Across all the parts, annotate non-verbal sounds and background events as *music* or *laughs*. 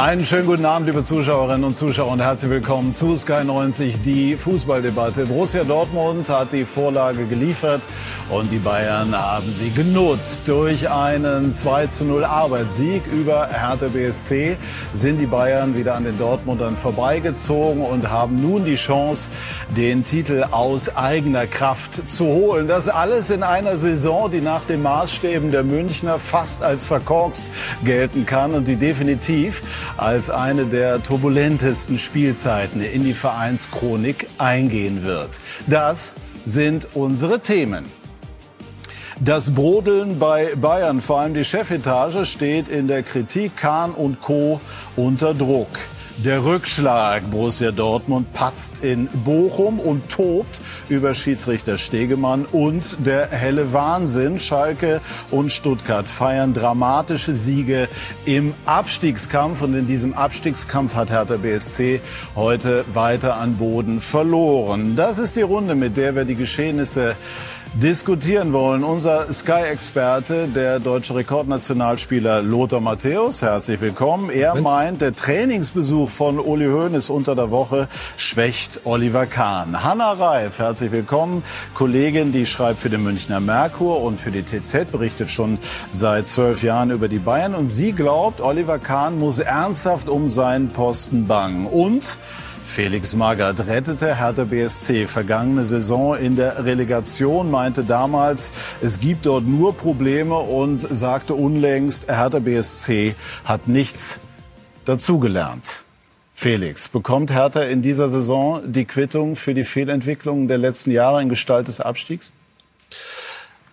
Einen schönen guten Abend, liebe Zuschauerinnen und Zuschauer und herzlich willkommen zu Sky 90, die Fußballdebatte. Borussia Dortmund hat die Vorlage geliefert und die Bayern haben sie genutzt. Durch einen 2 zu 0 Arbeitssieg über Hertha BSC sind die Bayern wieder an den Dortmundern vorbeigezogen und haben nun die Chance, den Titel aus eigener Kraft zu holen. Das alles in einer Saison, die nach den Maßstäben der Münchner fast als verkorkst gelten kann und die definitiv als eine der turbulentesten Spielzeiten in die Vereinschronik eingehen wird. Das sind unsere Themen. Das Brodeln bei Bayern, vor allem die Chefetage, steht in der Kritik Kahn und Co. unter Druck. Der Rückschlag. Borussia Dortmund patzt in Bochum und tobt über Schiedsrichter Stegemann und der helle Wahnsinn. Schalke und Stuttgart feiern dramatische Siege im Abstiegskampf und in diesem Abstiegskampf hat Hertha BSC heute weiter an Boden verloren. Das ist die Runde, mit der wir die Geschehnisse diskutieren wollen. Unser Sky-Experte, der deutsche Rekordnationalspieler Lothar Matthäus, herzlich willkommen. Er meint, der Trainingsbesuch von Uli Hoeneß unter der Woche schwächt Oliver Kahn. Hanna Reif, herzlich willkommen. Kollegin, die schreibt für den Münchner Merkur und für die TZ, berichtet schon seit zwölf Jahren über die Bayern. Und sie glaubt, Oliver Kahn muss ernsthaft um seinen Posten bangen. Und Felix Magath rettete Hertha BSC vergangene Saison in der Relegation, meinte damals, es gibt dort nur Probleme und sagte unlängst, Hertha BSC hat nichts dazugelernt. Felix, bekommt Hertha in dieser Saison die Quittung für die Fehlentwicklungen der letzten Jahre in Gestalt des Abstiegs?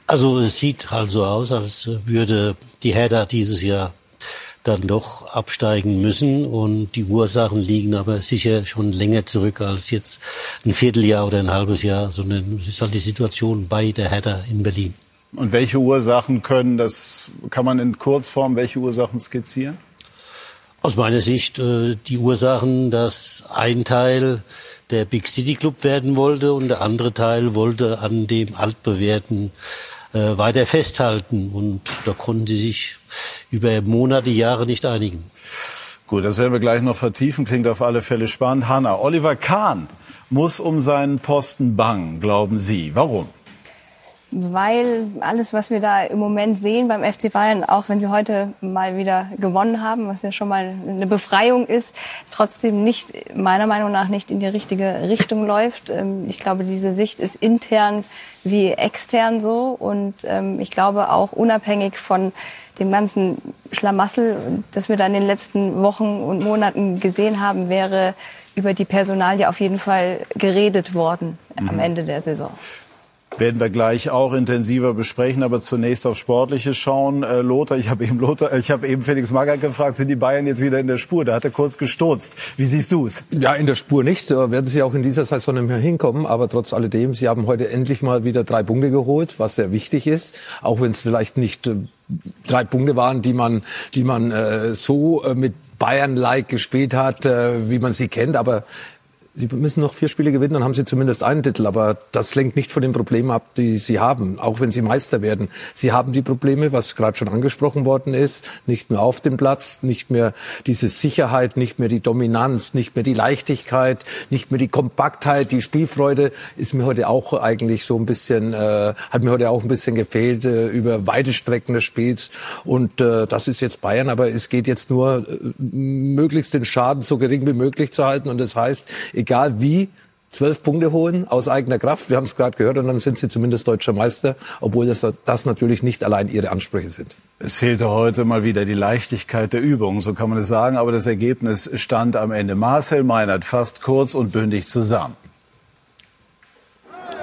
Also es sieht halt so aus, als würde die Hertha dieses Jahr dann doch absteigen müssen. Und die Ursachen liegen aber sicher schon länger zurück als jetzt ein Vierteljahr oder ein halbes Jahr, sondern es ist halt die Situation bei der Hertha in Berlin. Und welche Ursachen können das, kann man in Kurzform, welche Ursachen skizzieren? Aus meiner Sicht äh, die Ursachen, dass ein Teil der Big City Club werden wollte und der andere Teil wollte an dem altbewährten äh, weiter festhalten. Und da konnten sie sich über Monate, Jahre nicht einigen. Gut, das werden wir gleich noch vertiefen. Klingt auf alle Fälle spannend. Hanna, Oliver Kahn muss um seinen Posten bangen, glauben Sie. Warum? Weil alles, was wir da im Moment sehen beim FC Bayern, auch wenn sie heute mal wieder gewonnen haben, was ja schon mal eine Befreiung ist, trotzdem nicht, meiner Meinung nach, nicht in die richtige Richtung läuft. Ähm, ich glaube, diese Sicht ist intern wie extern so und ähm, ich glaube auch unabhängig von dem ganzen Schlamassel, das wir da in den letzten Wochen und Monaten gesehen haben, wäre über die Personalie auf jeden Fall geredet worden mhm. am Ende der Saison. Werden wir gleich auch intensiver besprechen, aber zunächst auf Sportliches schauen. Äh, Lothar, ich habe eben Lothar, ich habe eben Felix Magath gefragt, sind die Bayern jetzt wieder in der Spur? Da hat er kurz gestutzt. Wie siehst du es? Ja, in der Spur nicht. Da werden sie auch in dieser Saison nicht mehr hinkommen. Aber trotz alledem, sie haben heute endlich mal wieder drei Punkte geholt, was sehr wichtig ist. Auch wenn es vielleicht nicht äh, drei Punkte waren, die man, die man äh, so äh, mit Bayern-like gespielt hat, äh, wie man sie kennt. Aber Sie müssen noch vier Spiele gewinnen, dann haben Sie zumindest einen Titel. Aber das lenkt nicht von den Problemen ab, die Sie haben, auch wenn Sie Meister werden. Sie haben die Probleme, was gerade schon angesprochen worden ist, nicht mehr auf dem Platz, nicht mehr diese Sicherheit, nicht mehr die Dominanz, nicht mehr die Leichtigkeit, nicht mehr die Kompaktheit, die Spielfreude ist mir heute auch eigentlich so ein bisschen, äh, hat mir heute auch ein bisschen gefehlt äh, über weite Strecken des Spiels. Und äh, das ist jetzt Bayern, aber es geht jetzt nur, äh, möglichst den Schaden so gering wie möglich zu halten. Und das heißt, egal wie, zwölf Punkte holen aus eigener Kraft. Wir haben es gerade gehört und dann sind sie zumindest deutscher Meister, obwohl das, das natürlich nicht allein ihre Ansprüche sind. Es fehlte heute mal wieder die Leichtigkeit der Übung, so kann man es sagen, aber das Ergebnis stand am Ende. Marcel Meinert fasst kurz und bündig zusammen.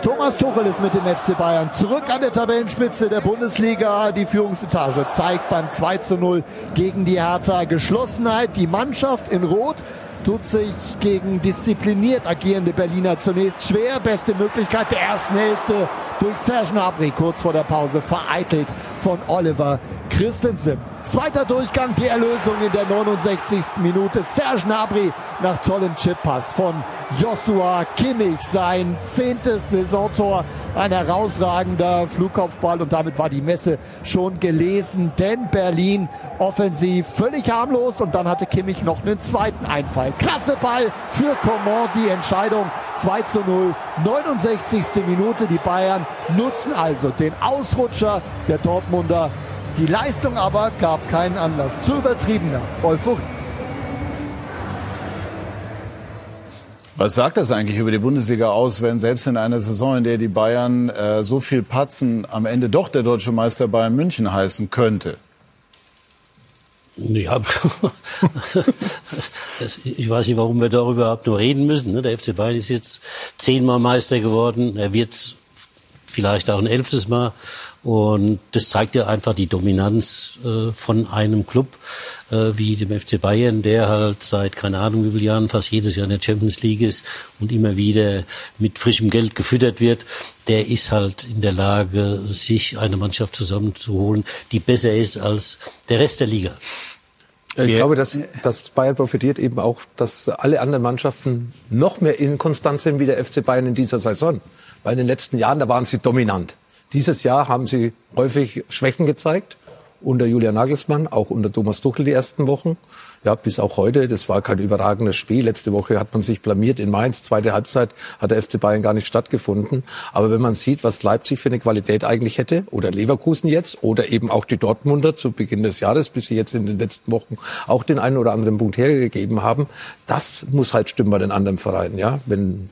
Thomas Tuchel ist mit dem FC Bayern zurück an der Tabellenspitze der Bundesliga. Die Führungsetage zeigt beim 2 zu 0 gegen die Hertha Geschlossenheit. Die Mannschaft in Rot tut sich gegen diszipliniert agierende Berliner zunächst schwer. Beste Möglichkeit der ersten Hälfte durch Serge Gnabry kurz vor der Pause vereitelt von Oliver Christensen. Zweiter Durchgang, die Erlösung in der 69. Minute. Serge Gnabry nach tollem Chippass von Joshua Kimmich. Sein zehntes Saisontor, ein herausragender Flugkopfball und damit war die Messe schon gelesen, denn Berlin offensiv völlig harmlos und dann hatte Kimmich noch einen zweiten Einfall. Klasse Ball für Coman, die Entscheidung 2 zu 0, 69. Minute. Die Bayern nutzen also den Ausrutscher der Dortmunder. Die Leistung aber gab keinen Anlass zu übertriebener Euphorie. Was sagt das eigentlich über die Bundesliga aus, wenn selbst in einer Saison, in der die Bayern äh, so viel patzen, am Ende doch der deutsche Meister Bayern München heißen könnte? Ja, *laughs* ich weiß nicht, warum wir darüber überhaupt nur reden müssen. Ne? Der FC Bayern ist jetzt zehnmal Meister geworden. Er wird vielleicht auch ein elftes Mal. Und das zeigt ja einfach die Dominanz äh, von einem Club äh, wie dem FC Bayern, der halt seit keine Ahnung wie vielen Jahren fast jedes Jahr in der Champions League ist und immer wieder mit frischem Geld gefüttert wird. Der ist halt in der Lage, sich eine Mannschaft zusammenzuholen, die besser ist als der Rest der Liga. Ich glaube, dass, dass Bayern profitiert eben auch, dass alle anderen Mannschaften noch mehr inkonstant sind wie der FC Bayern in dieser Saison. Weil in den letzten Jahren, da waren sie dominant. Dieses Jahr haben sie häufig Schwächen gezeigt. Unter Julian Nagelsmann, auch unter Thomas Tuchel die ersten Wochen. Ja, bis auch heute. Das war kein überragendes Spiel. Letzte Woche hat man sich blamiert in Mainz. Zweite Halbzeit hat der FC Bayern gar nicht stattgefunden. Aber wenn man sieht, was Leipzig für eine Qualität eigentlich hätte, oder Leverkusen jetzt, oder eben auch die Dortmunder zu Beginn des Jahres, bis sie jetzt in den letzten Wochen auch den einen oder anderen Punkt hergegeben haben, das muss halt stimmen bei den anderen Vereinen. Ja, wenn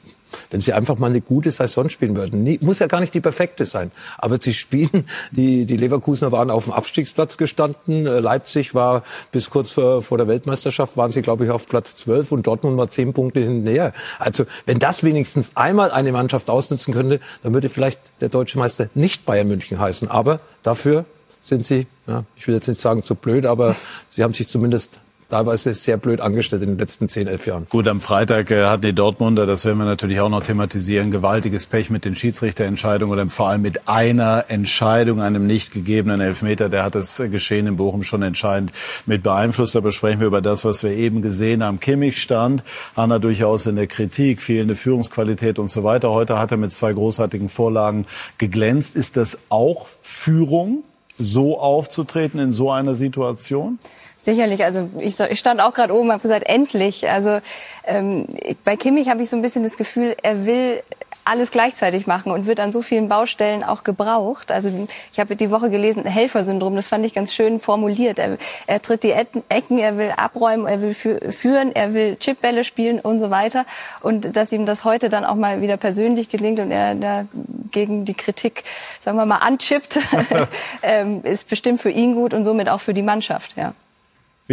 wenn sie einfach mal eine gute Saison spielen würden. Nie, muss ja gar nicht die perfekte sein. Aber sie spielen, die, die Leverkusener waren auf dem Abstiegsplatz gestanden. Äh, Leipzig war bis kurz vor, vor der Weltmeisterschaft, waren sie, glaube ich, auf Platz 12 und Dortmund war zehn Punkte hinterher. Also wenn das wenigstens einmal eine Mannschaft ausnutzen könnte, dann würde vielleicht der deutsche Meister nicht Bayern München heißen. Aber dafür sind sie, ja, ich will jetzt nicht sagen zu blöd, aber sie haben sich zumindest teilweise sehr blöd angestellt in den letzten 10, 11 Jahren. Gut, am Freitag äh, hatten die Dortmunder, das werden wir natürlich auch noch thematisieren, gewaltiges Pech mit den Schiedsrichterentscheidungen oder vor allem mit einer Entscheidung, einem nicht gegebenen Elfmeter. Der hat das Geschehen in Bochum schon entscheidend mit beeinflusst. Aber sprechen wir über das, was wir eben gesehen haben. Kimmich stand, Anna durchaus in der Kritik, fehlende Führungsqualität und so weiter. Heute hat er mit zwei großartigen Vorlagen geglänzt. Ist das auch Führung? so aufzutreten in so einer Situation? Sicherlich, also ich, ich stand auch gerade oben habe gesagt, endlich. Also ähm, bei Kimmich habe ich so ein bisschen das Gefühl, er will alles gleichzeitig machen und wird an so vielen Baustellen auch gebraucht. Also ich habe die Woche gelesen, Helfersyndrom, das fand ich ganz schön formuliert. Er, er tritt die Ecken, er will abräumen, er will führen, er will Chipbälle spielen und so weiter. Und dass ihm das heute dann auch mal wieder persönlich gelingt und er da gegen die Kritik, sagen wir mal, anchippt, *laughs* ähm, ist bestimmt für ihn gut und somit auch für die Mannschaft. Ja.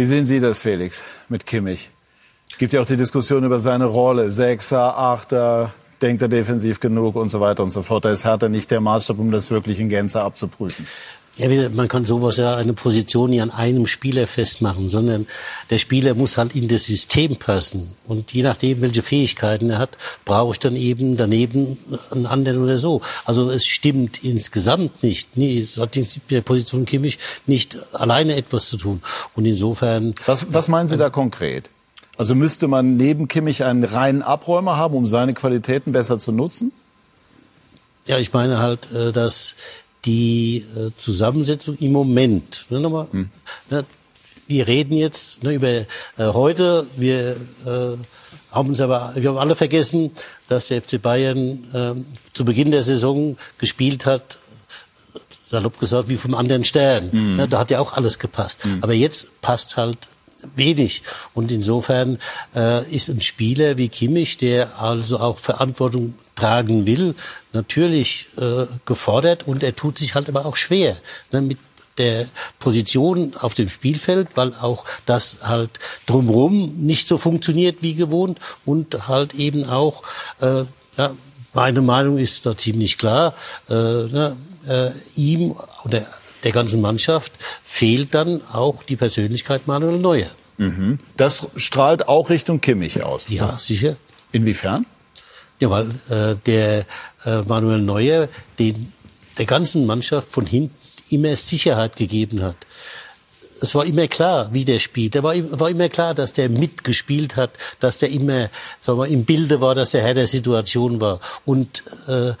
Wie sehen Sie das, Felix, mit Kimmich? Gibt ja auch die Diskussion über seine Rolle, Sechser, Achter, denkt er defensiv genug und so weiter und so fort. Da ist Hertha nicht der Maßstab, um das wirklich in Gänze abzuprüfen. Ja, man kann sowas ja eine Position nicht an einem Spieler festmachen, sondern der Spieler muss halt in das System passen. Und je nachdem, welche Fähigkeiten er hat, brauche ich dann eben daneben einen anderen oder so. Also es stimmt insgesamt nicht. Nee, es hat mit der Position Kimmich nicht alleine etwas zu tun. Und insofern. Was, was meinen Sie da konkret? Also müsste man neben Kimmich einen reinen Abräumer haben, um seine Qualitäten besser zu nutzen? Ja, ich meine halt, äh, dass die äh, Zusammensetzung im Moment, ne, nochmal, hm. ne, wir reden jetzt ne, über äh, heute, wir äh, haben uns aber, wir haben alle vergessen, dass der FC Bayern äh, zu Beginn der Saison gespielt hat, salopp gesagt, wie vom anderen Stern. Mhm. Ne, da hat ja auch alles gepasst. Mhm. Aber jetzt passt halt wenig. Und insofern äh, ist ein Spieler wie Kimmich, der also auch Verantwortung tragen will, natürlich äh, gefordert und er tut sich halt aber auch schwer ne, mit der Position auf dem Spielfeld, weil auch das halt drumherum nicht so funktioniert wie gewohnt und halt eben auch, äh, ja, meine Meinung ist da ziemlich klar, äh, ne, äh, ihm oder der ganzen Mannschaft fehlt dann auch die Persönlichkeit Manuel Neuer. Mhm. Das strahlt auch Richtung Kimmich aus. Ja, sicher. Inwiefern? Ja, weil äh, der äh, Manuel Neuer den, der ganzen Mannschaft von hinten immer Sicherheit gegeben hat. es war immer klar, wie der spielt. Der war, war immer klar, dass der mitgespielt hat, dass der immer sagen wir, im Bilde war, dass der Herr der Situation war. Und äh, äh,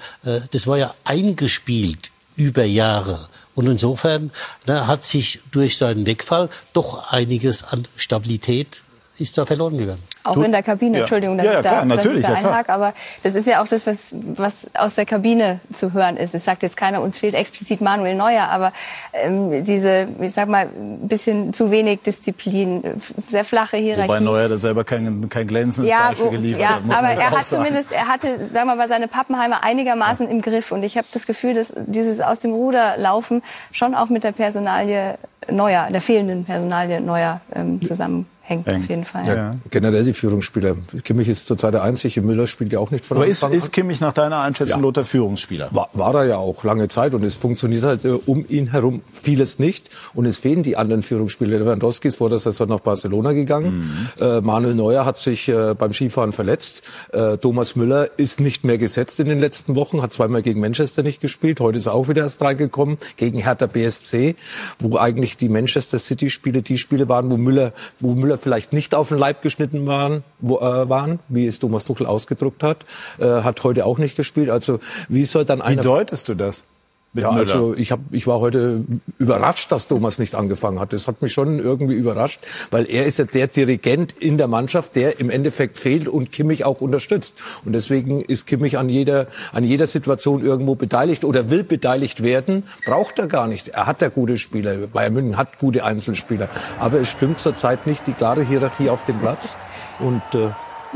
das war ja eingespielt über Jahre. Und insofern na, hat sich durch seinen Wegfall doch einiges an Stabilität ist da verloren gegangen. Auch in der Kabine, ja. Entschuldigung, dass ja, ja, ich da, klar, natürlich, dass ich da einhake, aber das ist ja auch das, was, was aus der Kabine zu hören ist. Es sagt jetzt keiner, uns fehlt explizit Manuel Neuer, aber ähm, diese, ich sag mal, ein bisschen zu wenig Disziplin, sehr flache Hierarchie. Wobei Neuer da selber kein, kein glänzendes ja, Beispiel geliefert ja, hat. aber er hat sagen. zumindest, er hatte, sagen wir mal, seine Pappenheimer einigermaßen im Griff und ich habe das Gefühl, dass dieses aus dem Ruder laufen schon auch mit der Personalie Neuer, der fehlenden Personalie Neuer ähm, zusammenhängt Hängt. auf jeden Fall. Ja, generell die Führungsspieler. Kimmich ist zurzeit der einzige. Müller spielt ja auch nicht von Aber ist, Anfang ist Kimmich nach deiner Einschätzung Ja. Lothar Führungsspieler? War, war er ja auch lange Zeit und es funktioniert halt äh, um ihn herum vieles nicht und es fehlen die anderen Führungsspieler. Lewandowski ist vor der Saison nach Barcelona gegangen. Äh, Manuel Neuer hat sich äh, beim Skifahren verletzt. Äh, Thomas Müller ist nicht mehr gesetzt in den letzten Wochen, hat zweimal gegen Manchester nicht gespielt. Heute ist er auch wieder erst reingekommen gegen Hertha BSC, wo eigentlich die Manchester City Spiele die Spiele waren, wo Müller, wo Müller vielleicht nicht auf den Leib geschnitten waren, wo, äh, waren, wie es Thomas Tuchel ausgedrückt hat, äh, hat heute auch nicht gespielt. Also wie soll dann Wie einer deutest du das? Mit ja, Müller? also ich, hab, ich war heute überrascht, dass Thomas nicht angefangen hat. Das hat mich schon irgendwie überrascht, weil er ist ja der Dirigent in der Mannschaft, der im Endeffekt fehlt und Kimmich auch unterstützt. Und deswegen ist Kimmich an jeder, an jeder Situation irgendwo beteiligt oder will beteiligt werden. Braucht er gar nicht. Er hat ja gute Spieler. Bayern München hat gute Einzelspieler. Aber es stimmt zurzeit nicht die klare Hierarchie auf dem Platz. Und äh,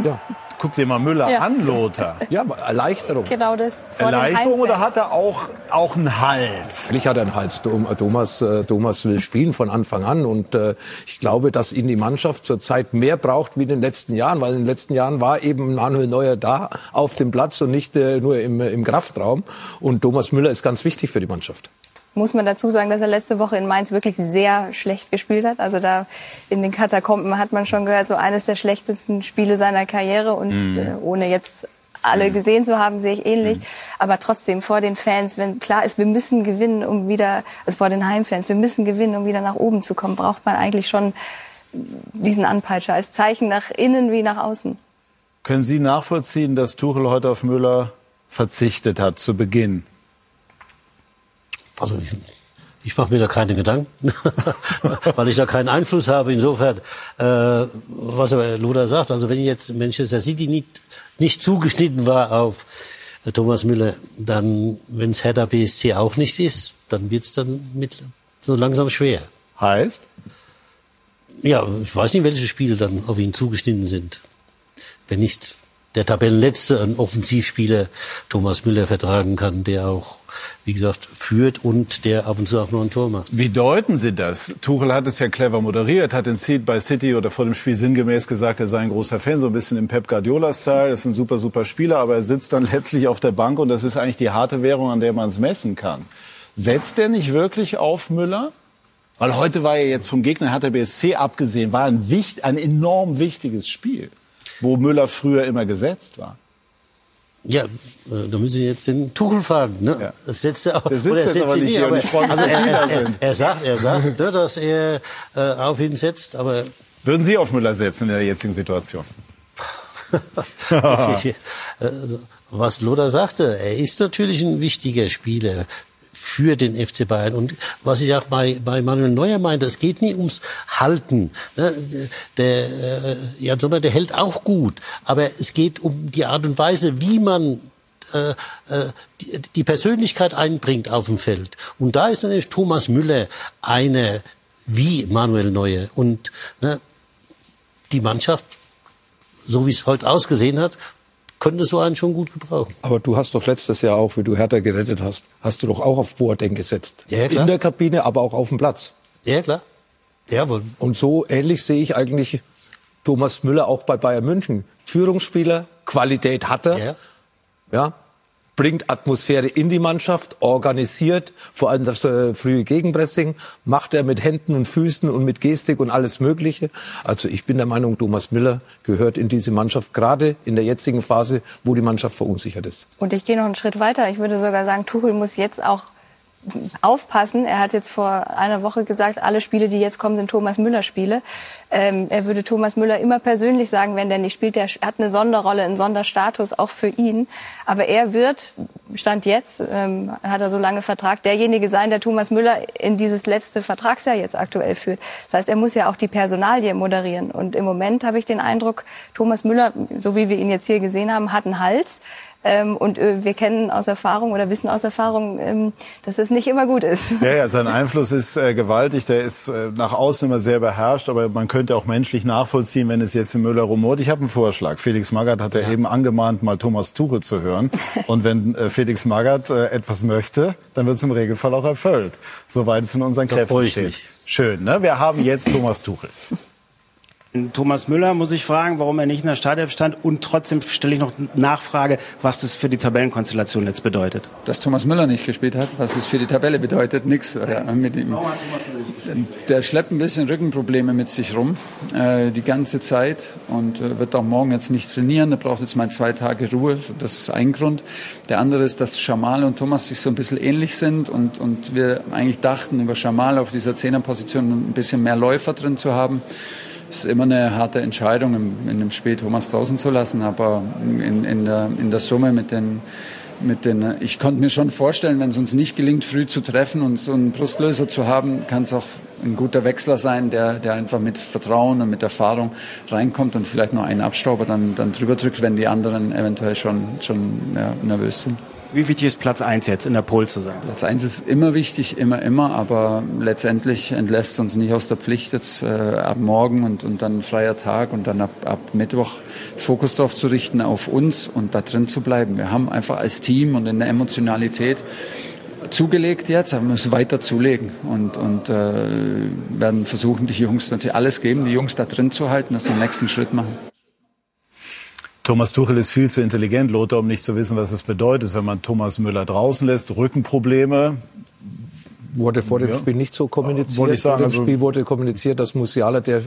ja, Guck dir mal Müller Ja. an, Lothar. ja, Erleichterung. Genau das. Erleichterung oder hat er auch, auch einen Hals? Natürlich hat er einen Hals. Dom- Thomas, äh, Thomas will spielen von Anfang an und äh, ich glaube, dass ihn die Mannschaft zurzeit mehr braucht wie in den letzten Jahren, weil in den letzten Jahren war eben Manuel Neuer da auf dem Platz und nicht äh, nur im, im Kraftraum und Thomas Müller ist ganz wichtig für die Mannschaft. Muss man dazu sagen, dass er letzte Woche in Mainz wirklich sehr schlecht gespielt hat. Also da in den Katakomben hat man schon gehört, so eines der schlechtesten Spiele seiner Karriere. Und äh, ohne jetzt alle gesehen zu haben, sehe ich ähnlich. Aber trotzdem vor den Fans, wenn klar ist, wir müssen gewinnen, um wieder, also vor den Heimfans, wir müssen gewinnen, um wieder nach oben zu kommen, braucht man eigentlich schon diesen Anpeitscher als Zeichen nach innen wie nach außen. Können Sie nachvollziehen, dass Tuchel heute auf Müller verzichtet hat zu Beginn? Also ich, ich mache mir da keine Gedanken, *laughs* weil ich da keinen Einfluss habe. Insofern, äh, was aber Lothar sagt, also wenn jetzt Manchester City nicht, nicht zugeschnitten war auf äh, Thomas Müller, dann, wenn es Hertha BSC auch nicht ist, dann wird's dann mit so langsam schwer. Heißt? Ja, ich weiß nicht, welche Spiele dann auf ihn zugeschnitten sind. Wenn nicht der Tabellenletzte ein Offensivspieler Thomas Müller vertragen kann, der auch, wie gesagt, führt und der ab und zu auch nur ein Tor macht. Wie deuten Sie das? Tuchel hat es ja clever moderiert, hat in Seed bei City oder vor dem Spiel sinngemäß gesagt, er sei ein großer Fan, so ein bisschen im Pep Guardiola-Style. Das ist ein super, super Spieler, aber er sitzt dann *laughs* letztlich auf der Bank und das ist eigentlich die harte Währung, an der man es messen kann. Setzt er nicht wirklich auf Müller? Weil heute war ja jetzt vom Gegner, hat der BSC abgesehen, war ein, wicht, ein enorm wichtiges Spiel, wo Müller früher immer gesetzt war. Ja, äh, da müssen Sie jetzt den Tuchel fragen. Ne? Ja. Das setzt er auch. Der sitzt oder er setzt aber nicht nie, aber- also er, er, sind. er sagt, er sagt, ne, dass er äh, auf ihn setzt, aber Würden Sie auf Müller setzen in der jetzigen Situation? *laughs* Also, was Lothar sagte, er ist natürlich ein wichtiger Spieler für den FC Bayern. Und was ich auch bei, bei Manuel Neuer meinte, es geht nie ums Halten. Ne? Der äh, Jan Sommer, der hält auch gut. Aber es geht um die Art und Weise, wie man äh, äh, die, die Persönlichkeit einbringt auf dem Feld. Und da ist natürlich Thomas Müller einer wie Manuel Neuer. Und ne, die Mannschaft so wie es heute ausgesehen hat, könnte so einen schon gut gebrauchen. Aber du hast doch letztes Jahr auch, wie du Hertha gerettet hast, hast du doch auch auf Boateng gesetzt. Ja, klar. In der Kabine, aber auch auf dem Platz. Ja, klar. Jawohl. Und so ähnlich sehe ich eigentlich Thomas Müller auch bei Bayern München. Führungsspieler, Qualität hat er, Ja. ja, bringt Atmosphäre in die Mannschaft, organisiert, vor allem das äh, frühe Gegenpressing, macht er mit Händen und Füßen und mit Gestik und alles Mögliche. Also ich bin der Meinung, Thomas Müller gehört in diese Mannschaft, gerade in der jetzigen Phase, wo die Mannschaft verunsichert ist. Und ich gehe noch einen Schritt weiter. Ich würde sogar sagen, Tuchel muss jetzt auch aufpassen. Er hat jetzt vor einer Woche gesagt, alle Spiele, die jetzt kommen, sind Thomas Müller Spiele. Ähm, er würde Thomas Müller immer persönlich sagen, wenn der nicht spielt, der hat eine Sonderrolle, einen Sonderstatus auch für ihn. Aber er wird, stand jetzt, ähm, hat er so lange Vertrag, derjenige sein, der Thomas Müller in dieses letzte Vertragsjahr jetzt aktuell führt. Das heißt, er muss ja auch die Personalie moderieren. Und im Moment habe ich den Eindruck, Thomas Müller, so wie wir ihn jetzt hier gesehen haben, hat einen Hals. Ähm, und äh, wir kennen aus Erfahrung oder wissen aus Erfahrung, ähm, dass es nicht immer gut ist. Ja, ja, sein *laughs* Einfluss ist äh, gewaltig. Der ist äh, nach außen immer sehr beherrscht, aber man könnte auch menschlich nachvollziehen, wenn es jetzt in Müller rumort. Ich habe einen Vorschlag. Felix Magath hat ja, ja, eben angemahnt, mal Thomas Tuchel zu hören. *laughs* Und wenn äh, Felix Magath äh, etwas möchte, dann wird es im Regelfall auch erfüllt. Soweit es in unseren Kräften steht. Schön, ne? Wir haben jetzt Thomas Tuchel. *laughs* Thomas Müller muss ich fragen, warum er nicht in der Startelf stand. Und trotzdem stelle ich noch Nachfrage, was das für die Tabellenkonstellation jetzt bedeutet. Dass Thomas Müller nicht gespielt hat, was es für die Tabelle bedeutet, nichts. Ja, mit ihm. Der schleppt ein bisschen Rückenprobleme mit sich rum, äh, die ganze Zeit. Und äh, wird auch morgen jetzt nicht trainieren. Er braucht jetzt mal zwei Tage Ruhe. Das ist ein Grund. Der andere ist, dass Schamal und Thomas sich so ein bisschen ähnlich sind. Und, und wir eigentlich dachten, über Schamal auf dieser Zehnerposition ein bisschen mehr Läufer drin zu haben. Es ist immer eine harte Entscheidung, in dem Spiel Thomas draußen zu lassen, aber in, in, der, in der Summe mit den, mit den, ich konnte mir schon vorstellen, wenn es uns nicht gelingt, früh zu treffen und so einen Brustlöser zu haben, kann es auch ein guter Wechsler sein, der, der einfach mit Vertrauen und mit Erfahrung reinkommt und vielleicht nur einen Abstauber dann, dann drüber drückt, wenn die anderen eventuell schon, schon ja, nervös sind. Wie wichtig ist Platz 1 jetzt in der Pole zu sein? Platz 1 ist immer wichtig, immer, immer, aber letztendlich entlässt uns nicht aus der Pflicht jetzt äh, ab morgen und, und dann freier Tag und dann ab, ab Mittwoch Fokus darauf zu richten, auf uns und da drin zu bleiben. Wir haben einfach als Team und in der Emotionalität zugelegt jetzt, aber müssen weiter zulegen und, und äh, werden versuchen, die Jungs natürlich alles geben, die Jungs da drin zu halten, dass sie den nächsten Schritt machen. Thomas Tuchel ist viel zu intelligent, Lothar, um nicht zu wissen, was es bedeutet, wenn man Thomas Müller draußen lässt. Rückenprobleme, wurde vor dem ja. Spiel nicht so kommuniziert. Vor dem also Spiel wurde kommuniziert, dass Musiala der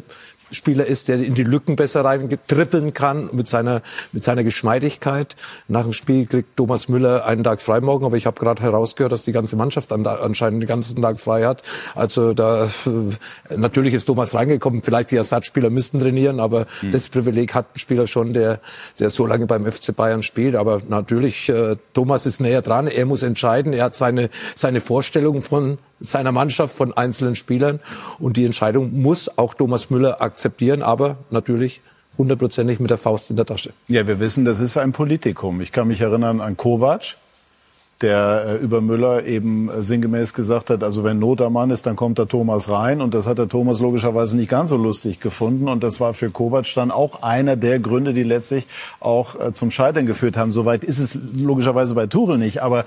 Spieler ist, der in die Lücken besser reingetrippeln kann mit seiner mit seiner Geschmeidigkeit. Nach dem Spiel kriegt Thomas Müller einen Tag frei morgen, aber ich habe gerade herausgehört, dass die ganze Mannschaft anscheinend den ganzen Tag frei hat. Also da äh, natürlich ist Thomas reingekommen. Vielleicht die Ersatzspieler müssten trainieren, aber hm. das Privileg hat ein Spieler schon, der der so lange beim FC Bayern spielt. Aber natürlich äh, Thomas ist näher dran. Er muss entscheiden. Er hat seine seine Vorstellung von seiner Mannschaft, von einzelnen Spielern. Und die Entscheidung muss auch Thomas Müller akzeptieren, aber natürlich hundertprozentig mit der Faust in der Tasche. Ja, wir wissen, das ist ein Politikum. Ich kann mich erinnern an Kovac, der äh, über Müller eben äh, sinngemäß gesagt hat, also wenn Not am Mann ist, dann kommt der Thomas rein. Und das hat der Thomas logischerweise nicht ganz so lustig gefunden. Und das war für Kovac dann auch einer der Gründe, die letztlich auch äh, zum Scheitern geführt haben. Soweit ist es logischerweise bei Tuchel nicht. Aber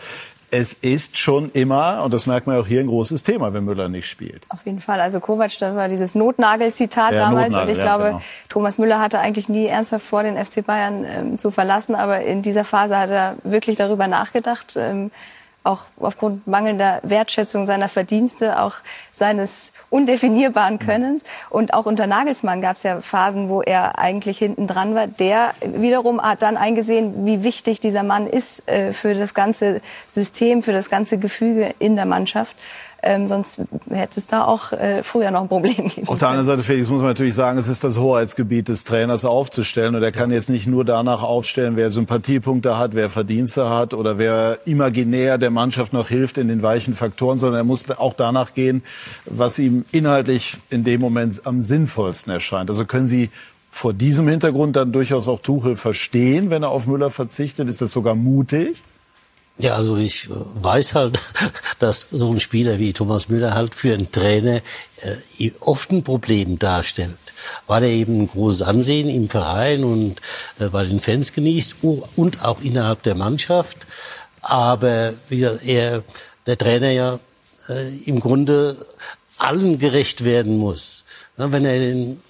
es ist schon immer, und das merkt man auch hier, ein großes Thema, wenn Müller nicht spielt. Auf jeden Fall. Also Kovac, das war dieses Notnagel-Zitat ja, damals. Notnagel, und ich ja, glaube, genau. Thomas Müller hatte eigentlich nie ernsthaft vor, den FC Bayern ähm, zu verlassen. Aber in dieser Phase hat er wirklich darüber nachgedacht. Ähm, auch aufgrund mangelnder Wertschätzung seiner Verdienste, auch seines undefinierbaren Könnens. Und auch unter Nagelsmann gab es ja Phasen, wo er eigentlich hinten dran war. Der wiederum hat dann eingesehen, wie wichtig dieser Mann ist äh, für das ganze System, für das ganze Gefüge in der Mannschaft. Ähm, sonst hätte es da auch äh, früher noch ein Problem gegeben. Auf der anderen Seite, Felix, muss man natürlich sagen, es ist das Hoheitsgebiet des Trainers aufzustellen. Und er kann jetzt nicht nur danach aufstellen, wer Sympathiepunkte hat, wer Verdienste hat oder wer imaginär der Mannschaft noch hilft in den weichen Faktoren, sondern er muss auch danach gehen, was ihm inhaltlich in dem Moment am sinnvollsten erscheint. Also können Sie vor diesem Hintergrund dann durchaus auch Tuchel verstehen, wenn er auf Müller verzichtet? Ist das sogar mutig? Ja, also ich äh, weiß halt, *laughs* dass so ein Spieler wie Thomas Müller halt für einen Trainer äh, oft ein Problem darstellt, weil er eben ein großes Ansehen im Verein und äh, bei den Fans genießt und auch innerhalb der Mannschaft. Aber wie gesagt, er, der Trainer ja im Grunde allen gerecht werden muss. Wenn er den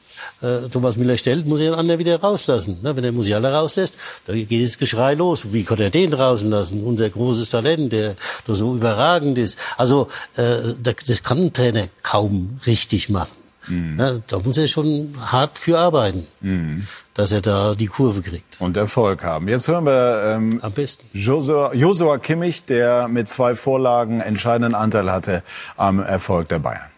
äh, Thomas Müller stellt, muss er den anderen wieder rauslassen. Ne? Wenn er Musiala rauslässt, dann geht das Geschrei los. Wie kann er den draußen lassen? Unser großes Talent, der, der so überragend ist. Also äh, das kann ein Trainer kaum richtig machen. Mhm. Ja, da muss er schon hart für arbeiten, mhm. dass er da die Kurve kriegt. Und Erfolg haben. Jetzt hören wir ähm, am besten Joshua, Joshua Kimmich, der mit zwei Vorlagen entscheidenden Anteil hatte am Erfolg der Bayern.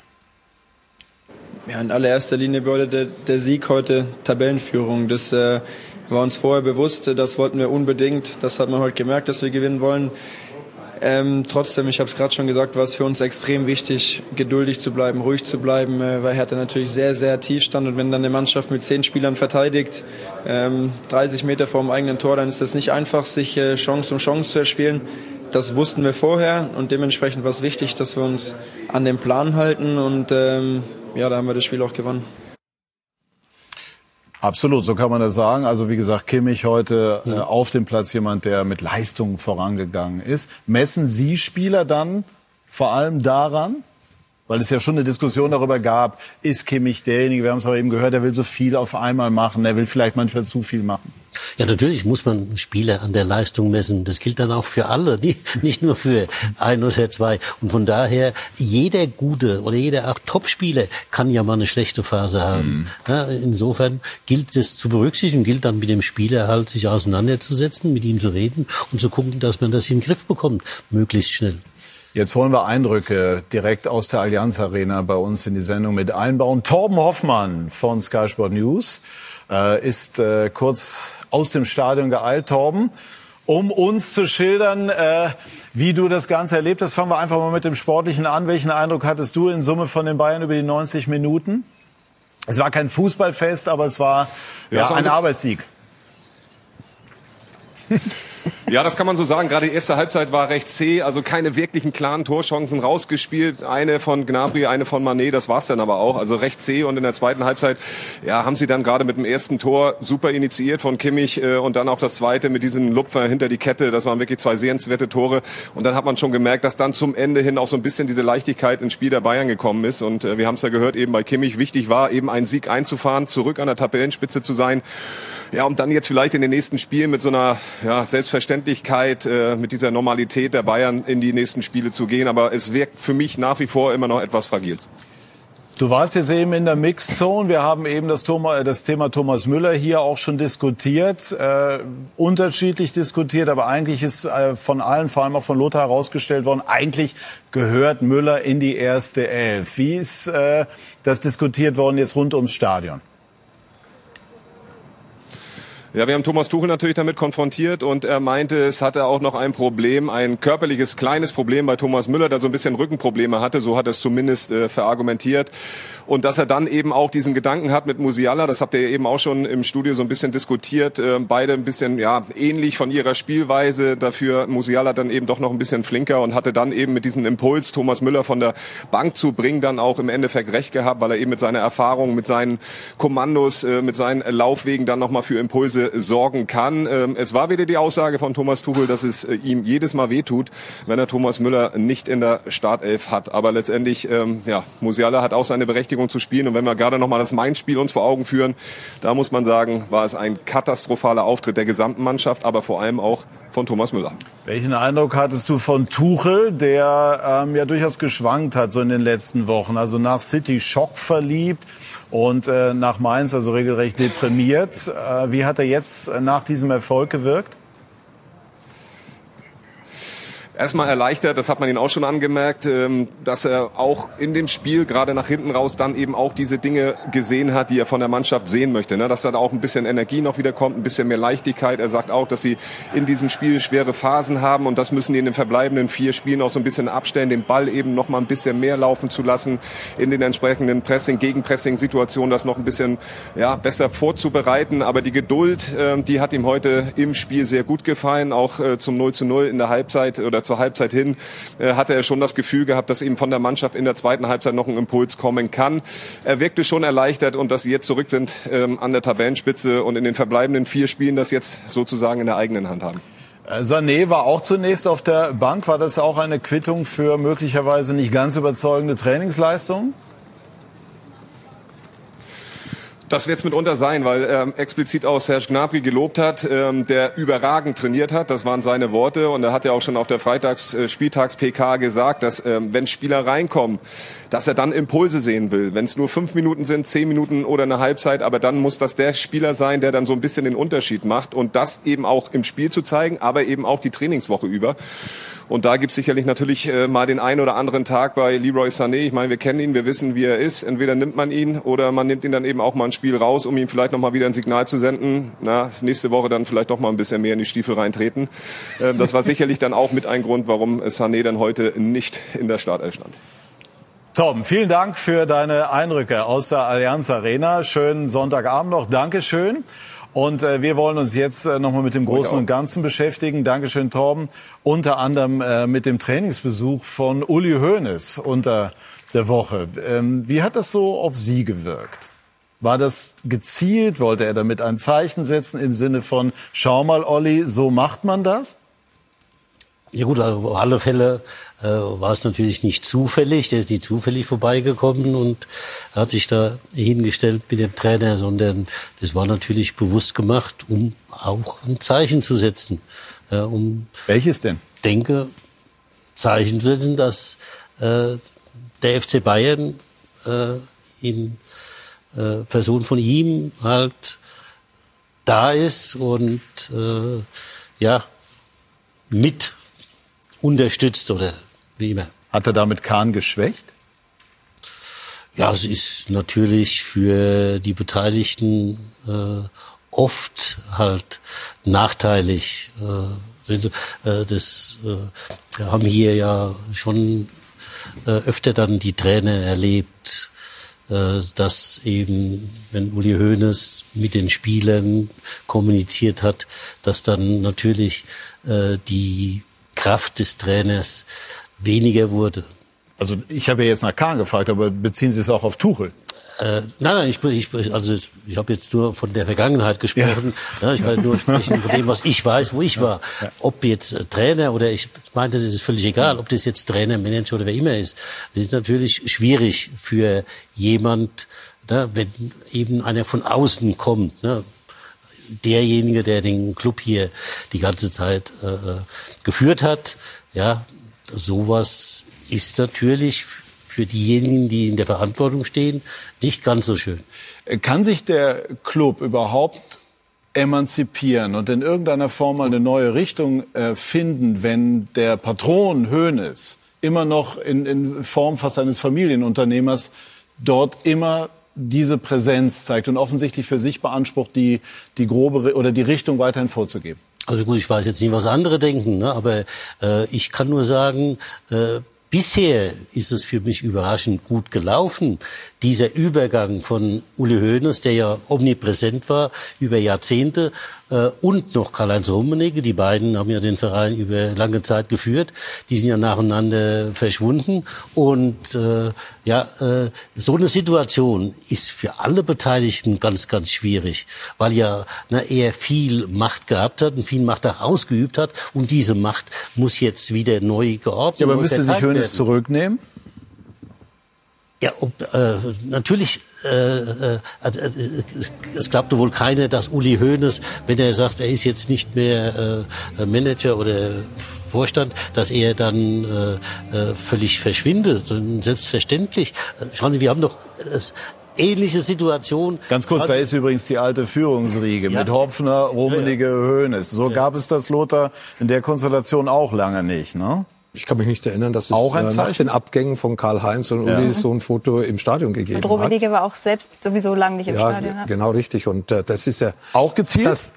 Ja, in allererster Linie bedeutet der, der Sieg heute Tabellenführung. Das äh, war uns vorher bewusst, das wollten wir unbedingt. Das hat man heute gemerkt, dass wir gewinnen wollen. Ähm, trotzdem, ich habe es gerade schon gesagt, war es für uns extrem wichtig, geduldig zu bleiben, ruhig zu bleiben, äh, weil Hertha natürlich sehr, sehr tief stand. Und wenn dann eine Mannschaft mit zehn Spielern verteidigt, ähm, 30 Meter vor dem eigenen Tor, dann ist das nicht einfach, sich äh, Chance um Chance zu erspielen. Das wussten wir vorher und dementsprechend war es wichtig, dass wir uns an den Plan halten und ähm, ja, da haben wir das Spiel auch gewonnen. Absolut, so kann man das sagen. Also wie gesagt, Kimmich heute äh, auf dem Platz jemand, der mit Leistung vorangegangen ist. Messen Sie Spieler dann vor allem daran, weil es ja schon eine Diskussion darüber gab, ist Kimmich derjenige, wir haben es auch eben gehört, der will so viel auf einmal machen, der will vielleicht manchmal zu viel machen. Ja, natürlich muss man Spieler an der Leistung messen. Das gilt dann auch für alle, nicht nur für ein oder zwei. Und von daher, jeder gute oder jeder auch Topspieler kann ja mal eine schlechte Phase haben. Mhm. Ja, insofern gilt es zu berücksichtigen, gilt dann mit dem Spieler halt sich auseinanderzusetzen, mit ihm zu reden und zu gucken, dass man das in den Griff bekommt, möglichst schnell. Jetzt wollen wir Eindrücke direkt aus der Allianz Arena bei uns in die Sendung mit einbauen. Torben Hoffmann von Sky Sport News äh, ist äh, kurz aus dem Stadion geeilt, Torben, um uns zu schildern, äh, wie du das Ganze erlebt hast. Fangen wir einfach mal mit dem Sportlichen an. Welchen Eindruck hattest du in Summe von den Bayern über die 90 Minuten? Es war kein Fußballfest, aber es war ja, ja ein Arbeitssieg. *laughs* Ja, das kann man so sagen. Gerade die erste Halbzeit war recht zäh, also keine wirklichen klaren Torchancen rausgespielt. Eine von Gnabry, eine von Manet, das war's dann aber auch. Also recht zäh und in der zweiten Halbzeit ja, haben sie dann gerade mit dem ersten Tor super initiiert von Kimmich äh, und dann auch das zweite mit diesem Lupfer hinter die Kette. Das waren wirklich zwei sehenswerte Tore und dann hat man schon gemerkt, dass dann zum Ende hin auch so ein bisschen diese Leichtigkeit ins Spiel der Bayern gekommen ist und äh, wir haben es ja gehört, eben bei Kimmich wichtig war, eben einen Sieg einzufahren, zurück an der Tabellenspitze zu sein. Ja, um dann jetzt vielleicht in den nächsten Spielen mit so einer ja, Selbstverständlichkeit, äh, mit dieser Normalität der Bayern in die nächsten Spiele zu gehen. Aber es wirkt für mich nach wie vor immer noch etwas fragil. Du warst jetzt eben in der Mixzone. Wir haben eben das, Thoma, das Thema Thomas Müller hier auch schon diskutiert, äh, unterschiedlich diskutiert, aber eigentlich ist äh, von allen, vor allem auch von Lothar herausgestellt worden, eigentlich gehört Müller in die erste Elf. Wie ist äh, das diskutiert worden jetzt rund ums Stadion? Ja, wir haben Thomas Tuchel natürlich damit konfrontiert und er meinte, es hatte auch noch ein Problem, ein körperliches kleines Problem bei Thomas Müller, der so ein bisschen Rückenprobleme hatte, so hat er es zumindest äh, verargumentiert und dass er dann eben auch diesen Gedanken hat mit Musiala, das habt ihr eben auch schon im Studio so ein bisschen diskutiert, äh, beide ein bisschen ja ähnlich von ihrer Spielweise, dafür Musiala dann eben doch noch ein bisschen flinker und hatte dann eben mit diesem Impuls Thomas Müller von der Bank zu bringen dann auch im Endeffekt recht gehabt, weil er eben mit seiner Erfahrung, mit seinen Kommandos, äh, mit seinen Laufwegen dann nochmal für Impulse sorgen kann. Ähm, es war wieder die Aussage von Thomas Tuchel, dass es äh, ihm jedes Mal wehtut, wenn er Thomas Müller nicht in der Startelf hat. Aber letztendlich, ähm, ja, Musiala hat auch seine Berechtigung Berechtigung zu spielen. Und wenn wir gerade nochmal das Main-Spiel uns vor Augen führen, da muss man sagen, war es ein katastrophaler Auftritt der gesamten Mannschaft, aber vor allem auch von Thomas Müller. Welchen Eindruck hattest du von Tuchel, der ähm, ja durchaus geschwankt hat so in den letzten Wochen? Also nach City Schock verliebt und äh, nach Mainz also regelrecht deprimiert. Äh, wie hat er jetzt äh, nach diesem Erfolg gewirkt? Erstmal erleichtert, das hat man ihn auch schon angemerkt, ähm, dass er auch in dem Spiel gerade nach hinten raus dann eben auch diese Dinge gesehen hat, die er von der Mannschaft sehen möchte. Ne? Dass dann auch ein bisschen Energie noch wieder kommt, ein bisschen mehr Leichtigkeit. Er sagt auch, dass sie in diesem Spiel schwere Phasen haben und das müssen die in den verbleibenden vier Spielen auch so ein bisschen abstellen, den Ball eben noch mal ein bisschen mehr laufen zu lassen, in den entsprechenden Pressing, Gegenpressing-Situationen das noch ein bisschen ja, besser vorzubereiten. Aber die Geduld, ähm, die hat ihm heute im Spiel sehr gut gefallen, auch äh, zum 0 zu 0 in der Halbzeit oder zur Halbzeit hin äh, hatte er schon das Gefühl gehabt, dass ihm von der Mannschaft in der zweiten Halbzeit noch ein Impuls kommen kann. Er wirkte schon erleichtert und dass sie jetzt zurück sind ähm, an der Tabellenspitze und in den verbleibenden vier Spielen das jetzt sozusagen in der eigenen Hand haben. Äh, Sané war auch zunächst auf der Bank. War das auch eine Quittung für möglicherweise nicht ganz überzeugende Trainingsleistungen? Das wird es mitunter sein, weil ähm, explizit auch Serge Gnabry gelobt hat, ähm, der überragend trainiert hat. Das waren seine Worte. Und er hat ja auch schon auf der Freitags äh, gesagt, dass ähm, wenn Spieler reinkommen, dass er dann Impulse sehen will. Wenn es nur fünf Minuten sind, zehn Minuten oder eine Halbzeit, aber dann muss das der Spieler sein, der dann so ein bisschen den Unterschied macht. Und das eben auch im Spiel zu zeigen, aber eben auch die Trainingswoche über. Und da gibt es sicherlich natürlich äh, mal den einen oder anderen Tag bei Leroy Sané. Ich meine, wir kennen ihn, wir wissen, wie er ist. Entweder nimmt man ihn oder man nimmt ihn dann eben auch mal ein Spiel raus, um ihm vielleicht noch mal wieder ein Signal zu senden. Na, nächste Woche dann vielleicht doch mal ein bisschen mehr in die Stiefel reintreten. Äh, das war sicherlich dann auch mit ein Grund, warum Sané dann heute nicht in der Startelf stand. Tom, vielen Dank für deine Eindrücke aus der Allianz Arena. Schönen Sonntagabend noch. Dankeschön. Und äh, wir wollen uns jetzt äh, nochmal mit dem Großen und Ganzen beschäftigen. Dankeschön, Torben. Unter anderem äh, mit dem Trainingsbesuch von Uli Hoeneß unter der Woche. Ähm, wie hat das so auf Sie gewirkt? War das gezielt? Wollte er damit ein Zeichen setzen im Sinne von, schau mal, Olli, so macht man das? Ja gut, also auf alle Fälle äh, war es natürlich nicht zufällig. Der ist nicht zufällig vorbeigekommen und hat sich da hingestellt mit dem Trainer, sondern das war natürlich bewusst gemacht, um auch ein Zeichen zu setzen. Äh, um Welches denn? Denke, Zeichen zu setzen, dass äh, der FC Bayern äh, in äh, Person von ihm halt da ist und äh, ja mit unterstützt oder wie immer. Hat er damit Kahn geschwächt? Ja, es ist natürlich für die Beteiligten äh, oft halt nachteilig. Äh, äh, das äh, haben hier ja schon äh, öfter dann die Trainer erlebt, äh, dass eben, wenn Uli Hoeneß mit den Spielern kommuniziert hat, dass dann natürlich äh, die Kraft des Trainers weniger wurde. Also ich habe ja jetzt nach Kahn gefragt, aber beziehen Sie es auch auf Tuchel? Äh, nein, nein, ich, ich, also ich habe jetzt nur von der Vergangenheit gesprochen. Ja. Ja, ich kann nur *laughs* sprechen von dem, was ich weiß, wo ich war. Ja. Ob jetzt äh, Trainer oder ich meine, das ist völlig egal, ob das jetzt Trainer, Manager oder wer immer ist. Das ist natürlich schwierig für jemand, ne, wenn eben einer von außen kommt. Ne, derjenige, der den Club hier die ganze Zeit äh, äh, geführt hat. Ja, sowas ist natürlich für diejenigen, die in der Verantwortung stehen, nicht ganz so schön. Kann sich der Club überhaupt emanzipieren und in irgendeiner Form mal eine neue Richtung äh, finden, wenn der Patron Hoeneß immer noch in, in Form fast eines Familienunternehmers dort immer diese Präsenz zeigt und offensichtlich für sich beansprucht, die, die grobe oder die Richtung weiterhin vorzugeben. Also gut, ich weiß jetzt nicht, was andere denken, ne? aber äh, ich kann nur sagen, äh, Bisher ist es für mich überraschend gut gelaufen. Dieser Übergang von Uli Hoeneß, der ja omnipräsent war über Jahrzehnte, äh, und noch Karl-Heinz Rummenigge, die beiden haben ja den Verein über lange Zeit geführt, die sind ja nacheinander verschwunden. Und äh, ja, äh, so eine Situation ist für alle Beteiligten ganz, ganz schwierig, weil ja na, er viel Macht gehabt hat und viel Macht auch ausgeübt hat. Und diese Macht muss jetzt wieder neu geordnet werden. Ja, aber müsste sich Hoeneß zurücknehmen? Ja, ob, äh, natürlich, äh, äh, also, äh, es glaubte wohl keiner, dass Uli Hoeneß, wenn er sagt, er ist jetzt nicht mehr äh, Manager oder Vorstand, dass er dann äh, äh, völlig verschwindet. Selbstverständlich. Schauen Sie, wir haben doch äh, ähnliche Situation. Ganz kurz, da ist übrigens die alte Führungsriege ja. mit Hopfner, Rummenigge, ja, ja. Hoeneß. So gab es das, Lothar, in der Konstellation auch lange nicht, ne? Ich kann mich nicht erinnern, dass es auch ein äh, nach den Abgängen von Karl-Heinz und Uli ja. so ein Foto im Stadion gegeben und Robert hat. war auch selbst sowieso lange nicht im ja, Stadion. Ja, genau richtig. Und äh, das ist ja auch gezielt. Das,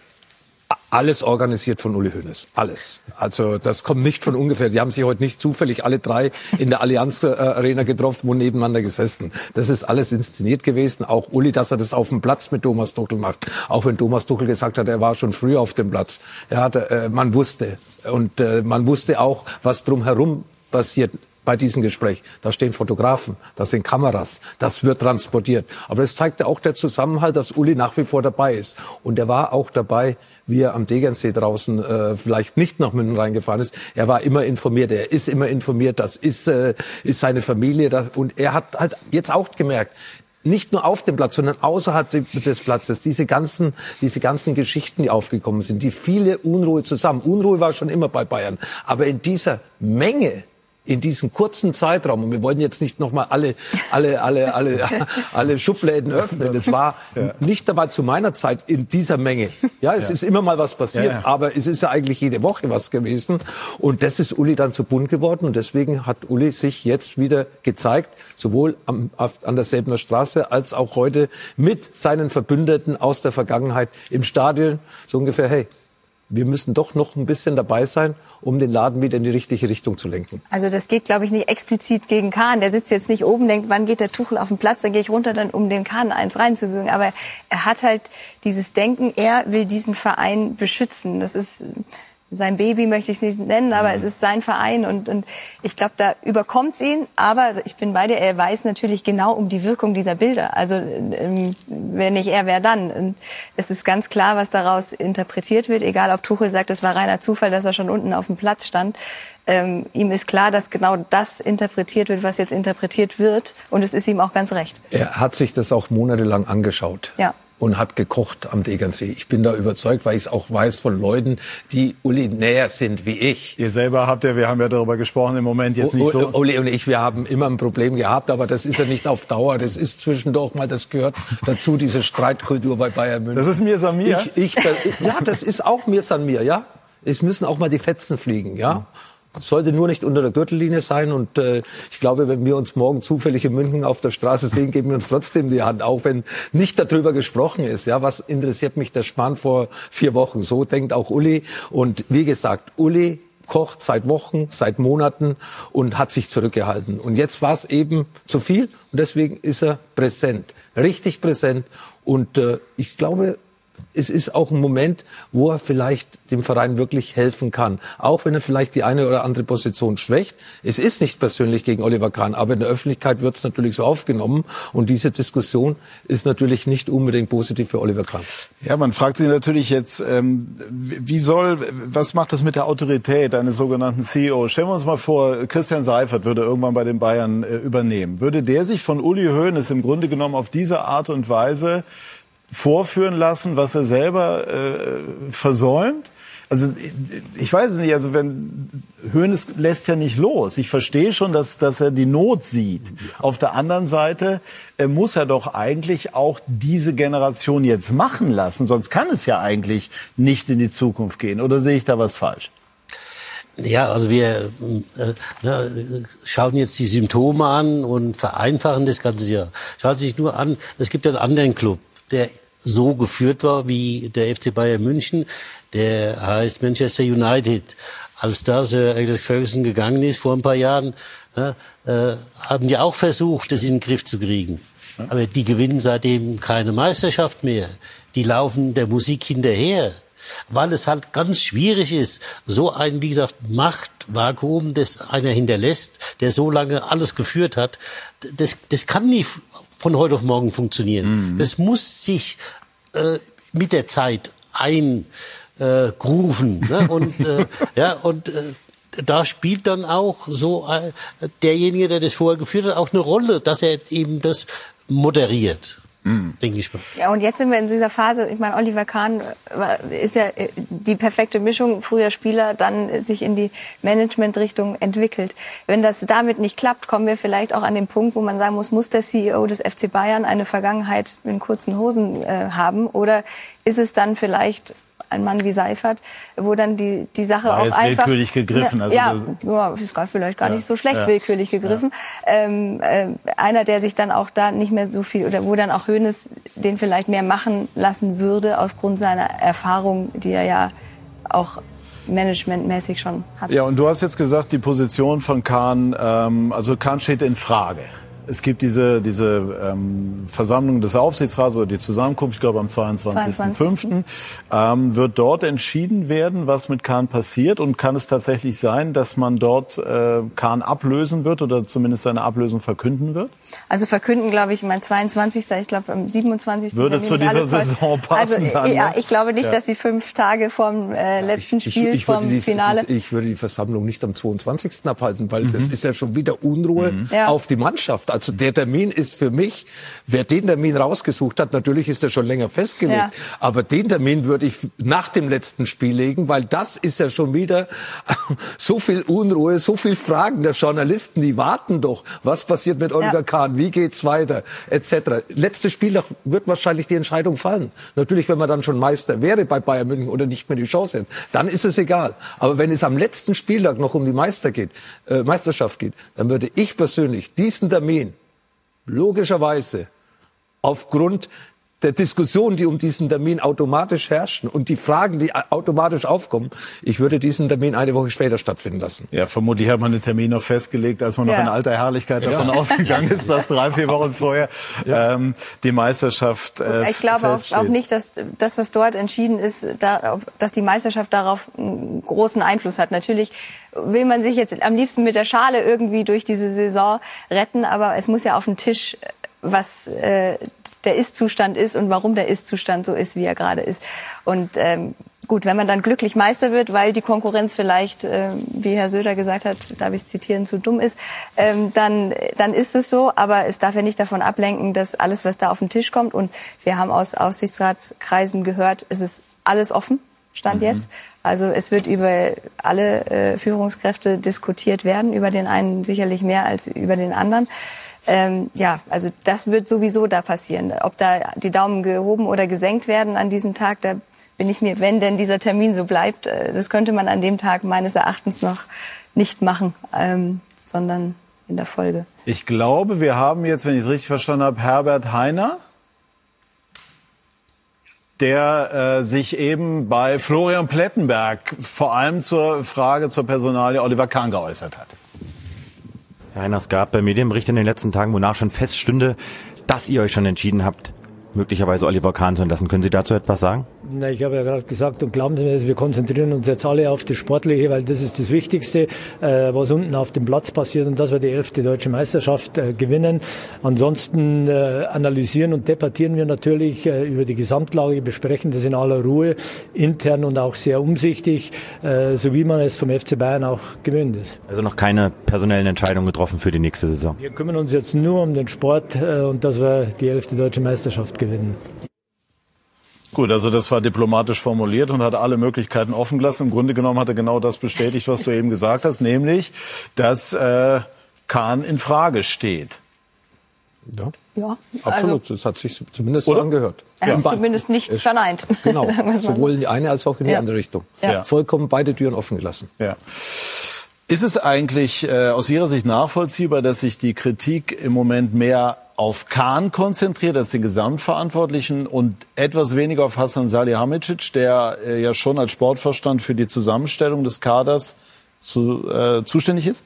alles organisiert von Uli Hoeneß. Alles. Also das kommt nicht von ungefähr. Die haben sich heute nicht zufällig alle drei in der Allianz äh, Arena getroffen und nebeneinander gesessen. Das ist alles inszeniert gewesen. Auch Uli, dass er das auf dem Platz mit Thomas Tuchel macht. Auch wenn Thomas Tuchel gesagt hat, er war schon früh auf dem Platz. Er hatte, äh, man wusste. Und äh, man wusste auch, was drumherum passiert bei diesem Gespräch. Da stehen Fotografen, da sind Kameras, das wird transportiert. Aber es zeigte auch der Zusammenhalt, dass Uli nach wie vor dabei ist. Und er war auch dabei, wie er am Degernsee draußen äh, vielleicht nicht nach München reingefahren ist. Er war immer informiert, er ist immer informiert, das ist, äh, ist seine Familie. Das, und er hat halt jetzt auch gemerkt, nicht nur auf dem Platz, sondern außerhalb des Platzes, diese ganzen, diese ganzen Geschichten, die aufgekommen sind, die viele Unruhe zusammen. Unruhe war schon immer bei Bayern, aber in dieser Menge in diesem kurzen Zeitraum, und wir wollen jetzt nicht nochmal alle, alle, alle, alle, *laughs* alle Schubläden öffnen. Das war ja. nicht dabei zu meiner Zeit in dieser Menge. Ja, es ja. ist immer mal was passiert, ja, aber es ist ja eigentlich jede Woche was gewesen. Und das ist Uli dann zu bunt geworden. Und deswegen hat Uli sich jetzt wieder gezeigt, sowohl am, an der Selbener Straße als auch heute mit seinen Verbündeten aus der Vergangenheit im Stadion. So ungefähr, hey, wir müssen doch noch ein bisschen dabei sein, um den Laden wieder in die richtige Richtung zu lenken. Also das geht, glaube ich, nicht explizit gegen Kahn. Der sitzt jetzt nicht oben, denkt, wann geht der Tuchel auf den Platz, dann gehe ich runter, dann um den Kahn eins reinzuwürgen. Aber er hat halt dieses Denken, er will diesen Verein beschützen. Das ist sein Baby möchte ich es nicht nennen, aber mhm. es ist sein Verein und, und ich glaube, da überkommt ihn. Aber ich bin bei dir, er weiß natürlich genau um die Wirkung dieser Bilder. Also ähm, wenn nicht er, wer dann? Und es ist ganz klar, was daraus interpretiert wird, egal ob Tuchel sagt, es war reiner Zufall, dass er schon unten auf dem Platz stand. Ähm, ihm ist klar, dass genau das interpretiert wird, was jetzt interpretiert wird. Und es ist ihm auch ganz recht. Er hat sich das auch monatelang angeschaut. Ja und hat gekocht am Degernsee. Ich bin da überzeugt, weil ich es auch weiß von Leuten, die Uli näher sind wie ich. Ihr selber habt ja, wir haben ja darüber gesprochen, im Moment jetzt nicht so. Uli und ich, wir haben immer ein Problem gehabt, aber das ist ja nicht auf Dauer. Das ist zwischendurch mal, das gehört dazu, diese Streitkultur bei Bayern München. Das ist mir san mir. Ich, ich, ja, das ist auch mir san mir, ja. Es müssen auch mal die Fetzen fliegen, ja sollte nur nicht unter der Gürtellinie sein. Und äh, ich glaube, wenn wir uns morgen zufällig in München auf der Straße sehen, geben wir uns trotzdem die Hand, auch wenn nicht darüber gesprochen ist. Ja, was interessiert mich der Spahn vor vier Wochen? So denkt auch Uli. Und wie gesagt, Uli kocht seit Wochen, seit Monaten und hat sich zurückgehalten. Und jetzt war es eben zu viel und deswegen ist er präsent, richtig präsent. Und äh, ich glaube, es ist auch ein Moment, wo er vielleicht dem Verein wirklich helfen kann. Auch wenn er vielleicht die eine oder andere Position schwächt. Es ist nicht persönlich gegen Oliver Kahn, aber in der Öffentlichkeit wird es natürlich so aufgenommen. Und diese Diskussion ist natürlich nicht unbedingt positiv für Oliver Kahn. Ja, man fragt sich natürlich jetzt, ähm, wie soll, was macht das mit der Autorität eines sogenannten CEO? Stellen wir uns mal vor, Christian Seifert würde irgendwann bei den Bayern äh, übernehmen. Würde der sich von Uli Hoeneß im Grunde genommen auf diese Art und Weise vorführen lassen, was er selber äh, versäumt? Also ich weiß es nicht, also wenn Hoeneß lässt ja nicht los. Ich verstehe schon, dass, dass er die Not sieht. Auf der anderen Seite äh, muss er doch eigentlich auch diese Generation jetzt machen lassen, sonst kann es ja eigentlich nicht in die Zukunft gehen. Oder sehe ich da was falsch? Ja, also wir äh, na, schauen jetzt die Symptome an und vereinfachen das Ganze ja. Schaut sich nur an, es gibt ja einen anderen Club, der so geführt war wie der FC Bayern München. Der heißt Manchester United. Als da Sir Alex Ferguson gegangen ist vor ein paar Jahren, ja, äh, haben die auch versucht, das in den Griff zu kriegen. Aber die gewinnen seitdem keine Meisterschaft mehr. Die laufen der Musik hinterher weil es halt ganz schwierig ist, so ein, wie gesagt, Machtvakuum, das einer hinterlässt, der so lange alles geführt hat, das, das kann nie von heute auf morgen funktionieren. Mhm. Das muss sich äh, mit der Zeit eingrufen. Äh, ne? *laughs* Und, äh, ja, und äh, da spielt dann auch so äh, derjenige, der das vorher geführt hat, auch eine Rolle, dass er eben das moderiert. Mhm. Denke ich mal. Ja, und jetzt sind wir in dieser Phase, ich meine, Oliver Kahn äh, ist ja äh, die perfekte Mischung, früher Spieler, dann sich in die Managementrichtung entwickelt. Wenn das damit nicht klappt, kommen wir vielleicht auch an den Punkt, wo man sagen muss, muss der CEO des FC Bayern eine Vergangenheit in kurzen Hosen äh, haben oder ist es dann vielleicht ein Mann wie Seifert, wo dann die, die Sache War auch jetzt einfach... willkürlich gegriffen. Also ja, ja, ist gar, vielleicht gar ja, nicht so schlecht ja, willkürlich gegriffen. Ja. Ähm, äh, einer, der sich dann auch da nicht mehr so viel, oder wo dann auch Hoeneß den vielleicht mehr machen lassen würde, aufgrund seiner Erfahrung, die er ja auch managementmäßig schon hat. Ja, und du hast jetzt gesagt, die Position von Kahn, ähm, also Kahn steht in Frage. Es gibt diese, diese ähm, Versammlung des Aufsichtsrats oder die Zusammenkunft, ich glaube am 22.05. 22. Ähm, wird dort entschieden werden, was mit Kahn passiert und kann es tatsächlich sein, dass man dort äh, Kahn ablösen wird oder zumindest seine Ablösung verkünden wird? Also verkünden, glaube ich, mein 22. Ich glaube am 27. Würde es zu dieser Saison passen? Also, dann, ja, ne? ich glaube nicht, ja. dass sie fünf Tage vom äh, letzten ich, Spiel, ich, ich vom die, Finale. Ich würde die Versammlung nicht am 22. abhalten, weil mhm. das ist ja schon wieder Unruhe mhm. auf die Mannschaft. Also der Termin ist für mich, wer den Termin rausgesucht hat, natürlich ist er schon länger festgelegt, ja. aber den Termin würde ich nach dem letzten Spiel legen, weil das ist ja schon wieder *laughs* so viel Unruhe, so viel Fragen der Journalisten, die warten doch, was passiert mit Oliver ja. Kahn, wie geht's weiter, etc. Letztes Spiel wird wahrscheinlich die Entscheidung fallen. Natürlich, wenn man dann schon Meister wäre bei Bayern München oder nicht mehr die Chance hätte, dann ist es egal. Aber wenn es am letzten Spieltag noch um die Meister geht, äh, Meisterschaft geht, dann würde ich persönlich diesen Termin logischerweise aufgrund der Diskussion, die um diesen Termin automatisch herrschen und die Fragen, die automatisch aufkommen, ich würde diesen Termin eine Woche später stattfinden lassen. Ja, vermutlich hat man den Termin noch festgelegt, als man ja. noch in alter Herrlichkeit davon ja. *laughs* ausgegangen ist, was drei, vier Wochen vorher ja. ähm, die Meisterschaft. Äh, ich glaube auch, auch, nicht, dass das, was dort entschieden ist, da, dass die Meisterschaft darauf einen großen Einfluss hat. Natürlich will man sich jetzt am liebsten mit der Schale irgendwie durch diese Saison retten, aber es muss ja auf den Tisch was äh, der Ist-Zustand ist und warum der Ist-Zustand so ist, wie er gerade ist. Und ähm, gut, wenn man dann glücklich Meister wird, weil die Konkurrenz vielleicht, äh, wie Herr Söder gesagt hat, darf ich zitieren, zu dumm ist, ähm, dann, dann ist es so. Aber es darf ja nicht davon ablenken, dass alles, was da auf den Tisch kommt, und wir haben aus Aufsichtsratskreisen gehört, es ist alles offen. Stand mhm. jetzt. Also es wird über alle äh, Führungskräfte diskutiert werden, über den einen sicherlich mehr als über den anderen. Ähm, ja, also das wird sowieso da passieren. Ob da die Daumen gehoben oder gesenkt werden an diesem Tag, da bin ich mir, wenn denn dieser Termin so bleibt, äh, das könnte man an dem Tag meines Erachtens noch nicht machen, ähm, sondern in der Folge. Ich glaube, wir haben jetzt, wenn ich es richtig verstanden habe, Herbert Heiner, der äh, sich eben bei Florian Plettenberg vor allem zur Frage zur Personalie Oliver Kahn geäußert hat. Herr Heiner, es gab Medienberichte in den letzten Tagen, wonach schon feststünde, dass ihr euch schon entschieden habt, möglicherweise Oliver Kahn zu entlassen. Können Sie dazu etwas sagen? Na, ich habe ja gerade gesagt, und glauben Sie mir, wir konzentrieren uns jetzt alle auf das Sportliche, weil das ist das Wichtigste, äh, was unten auf dem Platz passiert und dass wir die elfte deutsche Meisterschaft äh, gewinnen. Ansonsten äh, analysieren und debattieren wir natürlich äh, über die Gesamtlage, besprechen das in aller Ruhe, intern und auch sehr umsichtig, äh, so wie man es vom FC Bayern auch gewöhnt ist. Also noch keine personellen Entscheidungen getroffen für die nächste Saison? Wir kümmern uns jetzt nur um den Sport äh, und dass wir die elfte deutsche Meisterschaft gewinnen. Gut, also das war diplomatisch formuliert und hat alle Möglichkeiten offen gelassen. Im Grunde genommen hat er genau das bestätigt, was du eben gesagt hast, nämlich, dass äh, Kahn in Frage steht. Ja, ja absolut. Also, das hat sich zumindest oder? so angehört. Er ist ja. zumindest nicht es, verneint. *laughs* Genau, sowohl in die eine als auch in die ja. andere Richtung. Ja. Vollkommen beide Türen offen gelassen. Ja. Ist es eigentlich äh, aus Ihrer Sicht nachvollziehbar, dass sich die Kritik im Moment mehr auf Kahn konzentriert als den Gesamtverantwortlichen und etwas weniger auf Hassan Salihamidzic, der äh, ja schon als Sportverstand für die Zusammenstellung des Kaders zu, äh, zuständig ist?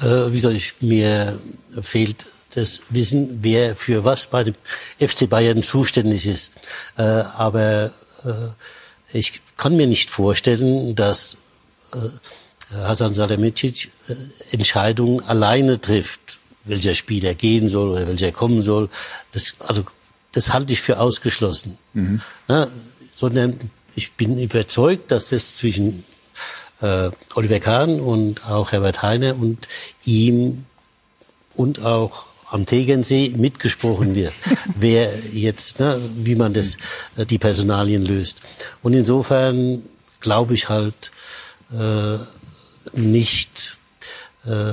Äh, wie soll ich, mir fehlt das Wissen, wer für was bei dem FC Bayern zuständig ist. Äh, aber äh, ich kann mir nicht vorstellen, dass äh, Hasan Salihamidzic äh, Entscheidungen alleine trifft welcher Spieler gehen soll oder welcher kommen soll. Das, also, das halte ich für ausgeschlossen. Mhm. Na, sondern ich bin überzeugt, dass das zwischen äh, Oliver Kahn und auch Herbert Heine und ihm und auch am Tegernsee mitgesprochen wird, *laughs* wer jetzt, ne, wie man das, äh, die Personalien löst. Und insofern glaube ich halt äh, nicht, äh,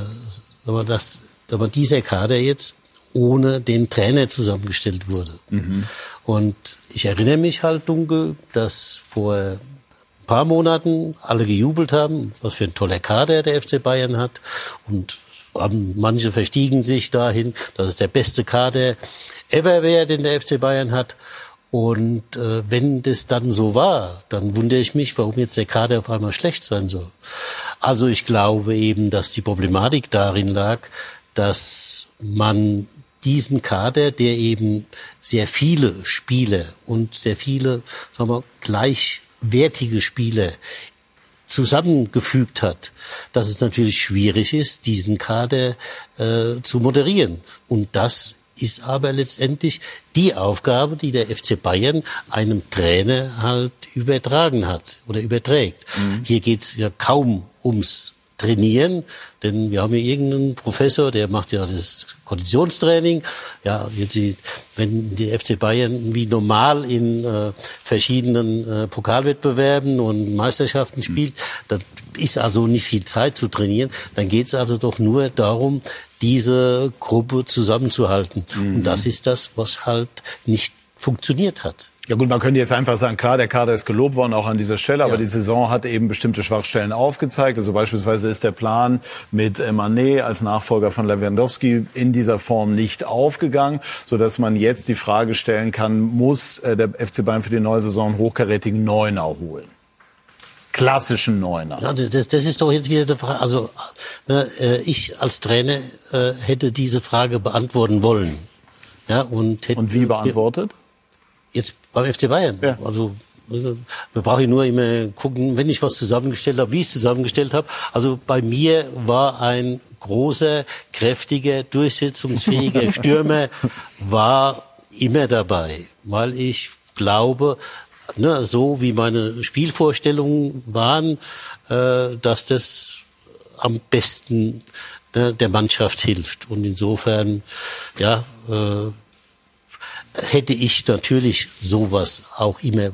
dass aber dieser Kader jetzt ohne den Trainer zusammengestellt wurde. Mhm. Und ich erinnere mich halt dunkel, dass vor ein paar Monaten alle gejubelt haben, was für ein toller Kader der FC Bayern hat. Und manche verstiegen sich dahin, dass es der beste Kader ever wäre, den der FC Bayern hat. Und äh, wenn das dann so war, dann wundere ich mich, warum jetzt der Kader auf einmal schlecht sein soll. Also ich glaube eben, dass die Problematik darin lag, dass man diesen Kader, der eben sehr viele Spiele und sehr viele, sagen wir, gleichwertige Spiele zusammengefügt hat, dass es natürlich schwierig ist, diesen Kader äh, zu moderieren. Und das ist aber letztendlich die Aufgabe, die der FC Bayern einem Trainer halt übertragen hat oder überträgt. Mhm. Hier geht es ja kaum ums trainieren, denn wir haben hier irgendeinen Professor, der macht ja das Konditionstraining. Ja, jetzt, wenn die FC Bayern wie normal in äh, verschiedenen äh, Pokalwettbewerben und Meisterschaften mhm. spielt, dann ist also nicht viel Zeit zu trainieren. Dann geht es also doch nur darum, diese Gruppe zusammenzuhalten. Mhm. Und das ist das, was halt nicht funktioniert hat. Ja gut, man könnte jetzt einfach sagen, klar, der Kader ist gelobt worden, auch an dieser Stelle, aber ja. die Saison hat eben bestimmte Schwachstellen aufgezeigt. Also beispielsweise ist der Plan mit Manet als Nachfolger von Lewandowski in dieser Form nicht aufgegangen, sodass man jetzt die Frage stellen kann, muss äh, der FC Bayern für die neue Saison einen hochkarätigen Neuner holen? Klassischen Neuner. Ja, das, das ist doch jetzt wieder die Frage. Also ne, äh, ich als Trainer äh, hätte diese Frage beantworten wollen. Ja, und, hätte, und wie beantwortet? Jetzt beim FC Bayern. Ja. Also also, wir brauchen nur immer gucken, wenn ich was zusammengestellt habe, wie ich es zusammengestellt habe. Also bei mir war ein großer, kräftiger, durchsetzungsfähiger *laughs* Stürmer war immer dabei, weil ich glaube, ne, so wie meine Spielvorstellungen waren, äh, dass das am besten ne, der Mannschaft hilft. Und insofern, ja, äh, hätte ich natürlich sowas auch immer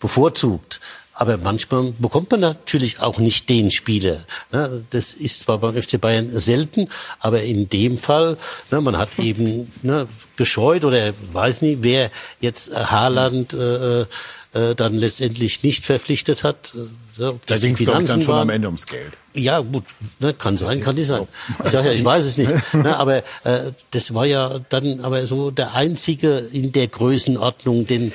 bevorzugt. Aber manchmal bekommt man natürlich auch nicht den Spieler. Ne? Das ist zwar beim FC Bayern selten, aber in dem Fall, ne, man hat *laughs* eben ne, gescheut oder weiß nicht, wer jetzt Haaland äh, äh, dann letztendlich nicht verpflichtet hat. Äh, da ging es dann schon am Ende ums Geld. Ja, gut, ne, kann sein, kann nicht sein. Ich sage ja, ich weiß es nicht. Ne, aber äh, das war ja dann aber so der einzige in der Größenordnung, den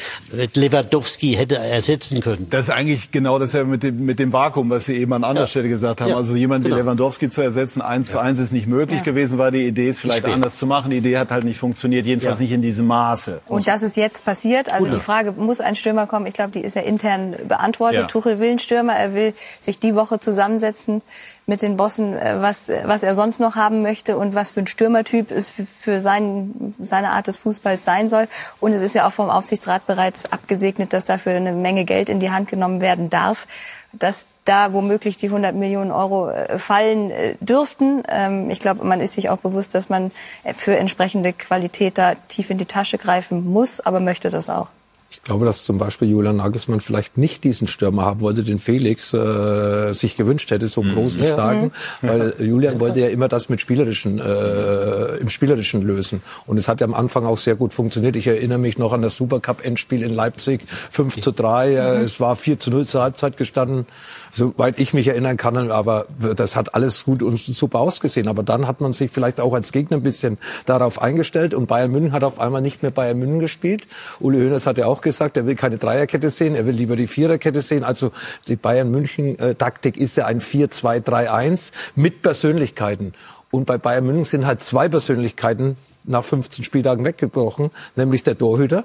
Lewandowski hätte ersetzen können. Das ist eigentlich genau das ja mit dem, mit dem Vakuum, was Sie eben an anderer ja. Stelle gesagt haben. Ja. Also jemand genau. wie Lewandowski zu ersetzen, eins ja. zu eins ist nicht möglich ja. gewesen, weil die Idee ist vielleicht anders zu machen. Die Idee hat halt nicht funktioniert, jedenfalls nicht in diesem Maße. Und das ist jetzt passiert. Also die Frage, muss ein Stürmer kommen? Ich glaube, die ist ja intern beantwortet. Tuchel will einen Stürmer, er will sich die Woche zusammensetzen mit den Bossen, äh, was, was er sonst noch haben möchte und was für ein Stürmertyp es für sein, seine Art des Fußballs sein soll. Und es ist ja auch vom Aufsichtsrat bereits abgesegnet, dass dafür eine Menge Geld in die Hand genommen werden darf, dass da womöglich die 100 Millionen Euro äh, fallen äh, dürften. Ähm, ich glaube, man ist sich auch bewusst, dass man für entsprechende Qualität da tief in die Tasche greifen muss, aber möchte das auch. Ich glaube, dass zum Beispiel Julian Nagelsmann vielleicht nicht diesen Stürmer haben wollte, den Felix äh, sich gewünscht hätte, so mhm. großen, starken, mhm. weil Julian wollte ja immer das mit spielerischen, äh, im spielerischen lösen. Und es hat ja am Anfang auch sehr gut funktioniert. Ich erinnere mich noch an das Supercup-Endspiel in Leipzig, 5 zu 3. Äh, mhm. Es war 4 zu 0 zur Halbzeit gestanden soweit ich mich erinnern kann, aber das hat alles gut und super ausgesehen. Aber dann hat man sich vielleicht auch als Gegner ein bisschen darauf eingestellt und Bayern München hat auf einmal nicht mehr Bayern München gespielt. Uli Hoeneß hat ja auch gesagt, er will keine Dreierkette sehen, er will lieber die Viererkette sehen. Also die Bayern München Taktik ist ja ein 4-2-3-1 mit Persönlichkeiten. Und bei Bayern München sind halt zwei Persönlichkeiten nach 15 Spieltagen weggebrochen, nämlich der Torhüter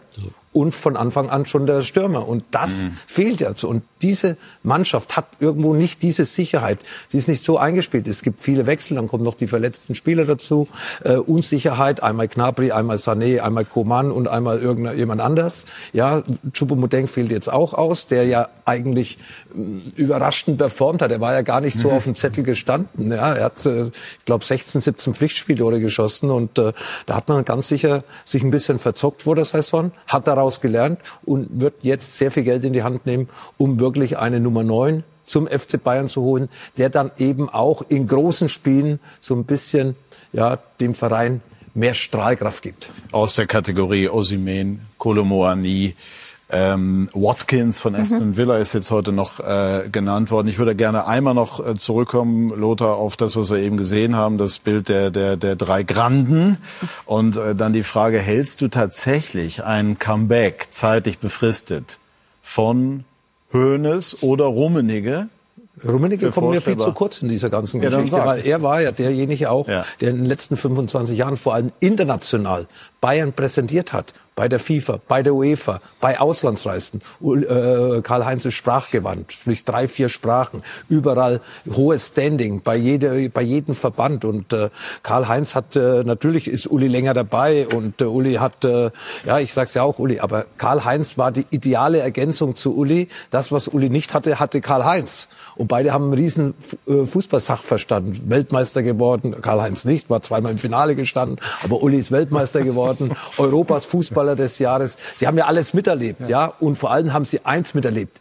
und von Anfang an schon der Stürmer. Und das mhm. fehlt jetzt. Und diese Mannschaft hat irgendwo nicht diese Sicherheit. Die ist nicht so eingespielt. Es gibt viele Wechsel, dann kommen noch die verletzten Spieler dazu. Äh, Unsicherheit, einmal Knabri, einmal Sané, einmal Koman und einmal irgendjemand anders. Ja, Choupo-Moting fehlt jetzt auch aus, der ja eigentlich äh, überraschend performt hat. Er war ja gar nicht so mhm. auf dem Zettel gestanden. Ja, er hat, äh, ich glaube, 16, 17 Pflichtspieltore geschossen und äh, da hat man ganz sicher sich ein bisschen verzockt vor der Saison, hat daraus daraus gelernt und wird jetzt sehr viel Geld in die Hand nehmen, um wirklich eine Nummer 9 zum FC Bayern zu holen, der dann eben auch in großen Spielen so ein bisschen ja, dem Verein mehr Strahlkraft gibt. Aus der Kategorie Osimen, Kolomoani, ähm, Watkins von mhm. Aston Villa ist jetzt heute noch äh, genannt worden. Ich würde gerne einmal noch äh, zurückkommen, Lothar, auf das, was wir eben gesehen haben, das Bild der, der, der drei Granden. Und äh, dann die Frage, hältst du tatsächlich ein Comeback zeitlich befristet von Hoeneß oder Rummenigge Rummenigge kommt mir viel zu kurz in dieser ganzen ja, Geschichte, weil er war ja derjenige auch, ja. der in den letzten 25 Jahren vor allem international Bayern präsentiert hat. bei der FIFA, bei der UEFA, bei Auslandsreisen. Äh, Karl-Heinz ist sprachgewandt, spricht drei, vier Sprachen, überall hohes Standing bei, jeder, bei jedem Verband. Und äh, Karl-Heinz hat, äh, natürlich ist Uli länger dabei und äh, Uli hat, äh, ja, ich sag's ja auch Uli, aber Karl-Heinz war die ideale Ergänzung zu Uli. Das, was Uli nicht hatte, hatte Karl-Heinz. Und beide haben einen riesen äh, Fußballsachverstand. Weltmeister geworden, Karl-Heinz nicht, war zweimal im Finale gestanden, aber Uli ist Weltmeister geworden, *laughs* Europas Fußballer des Jahres. Sie haben ja alles miterlebt, ja. ja, und vor allem haben sie eins miterlebt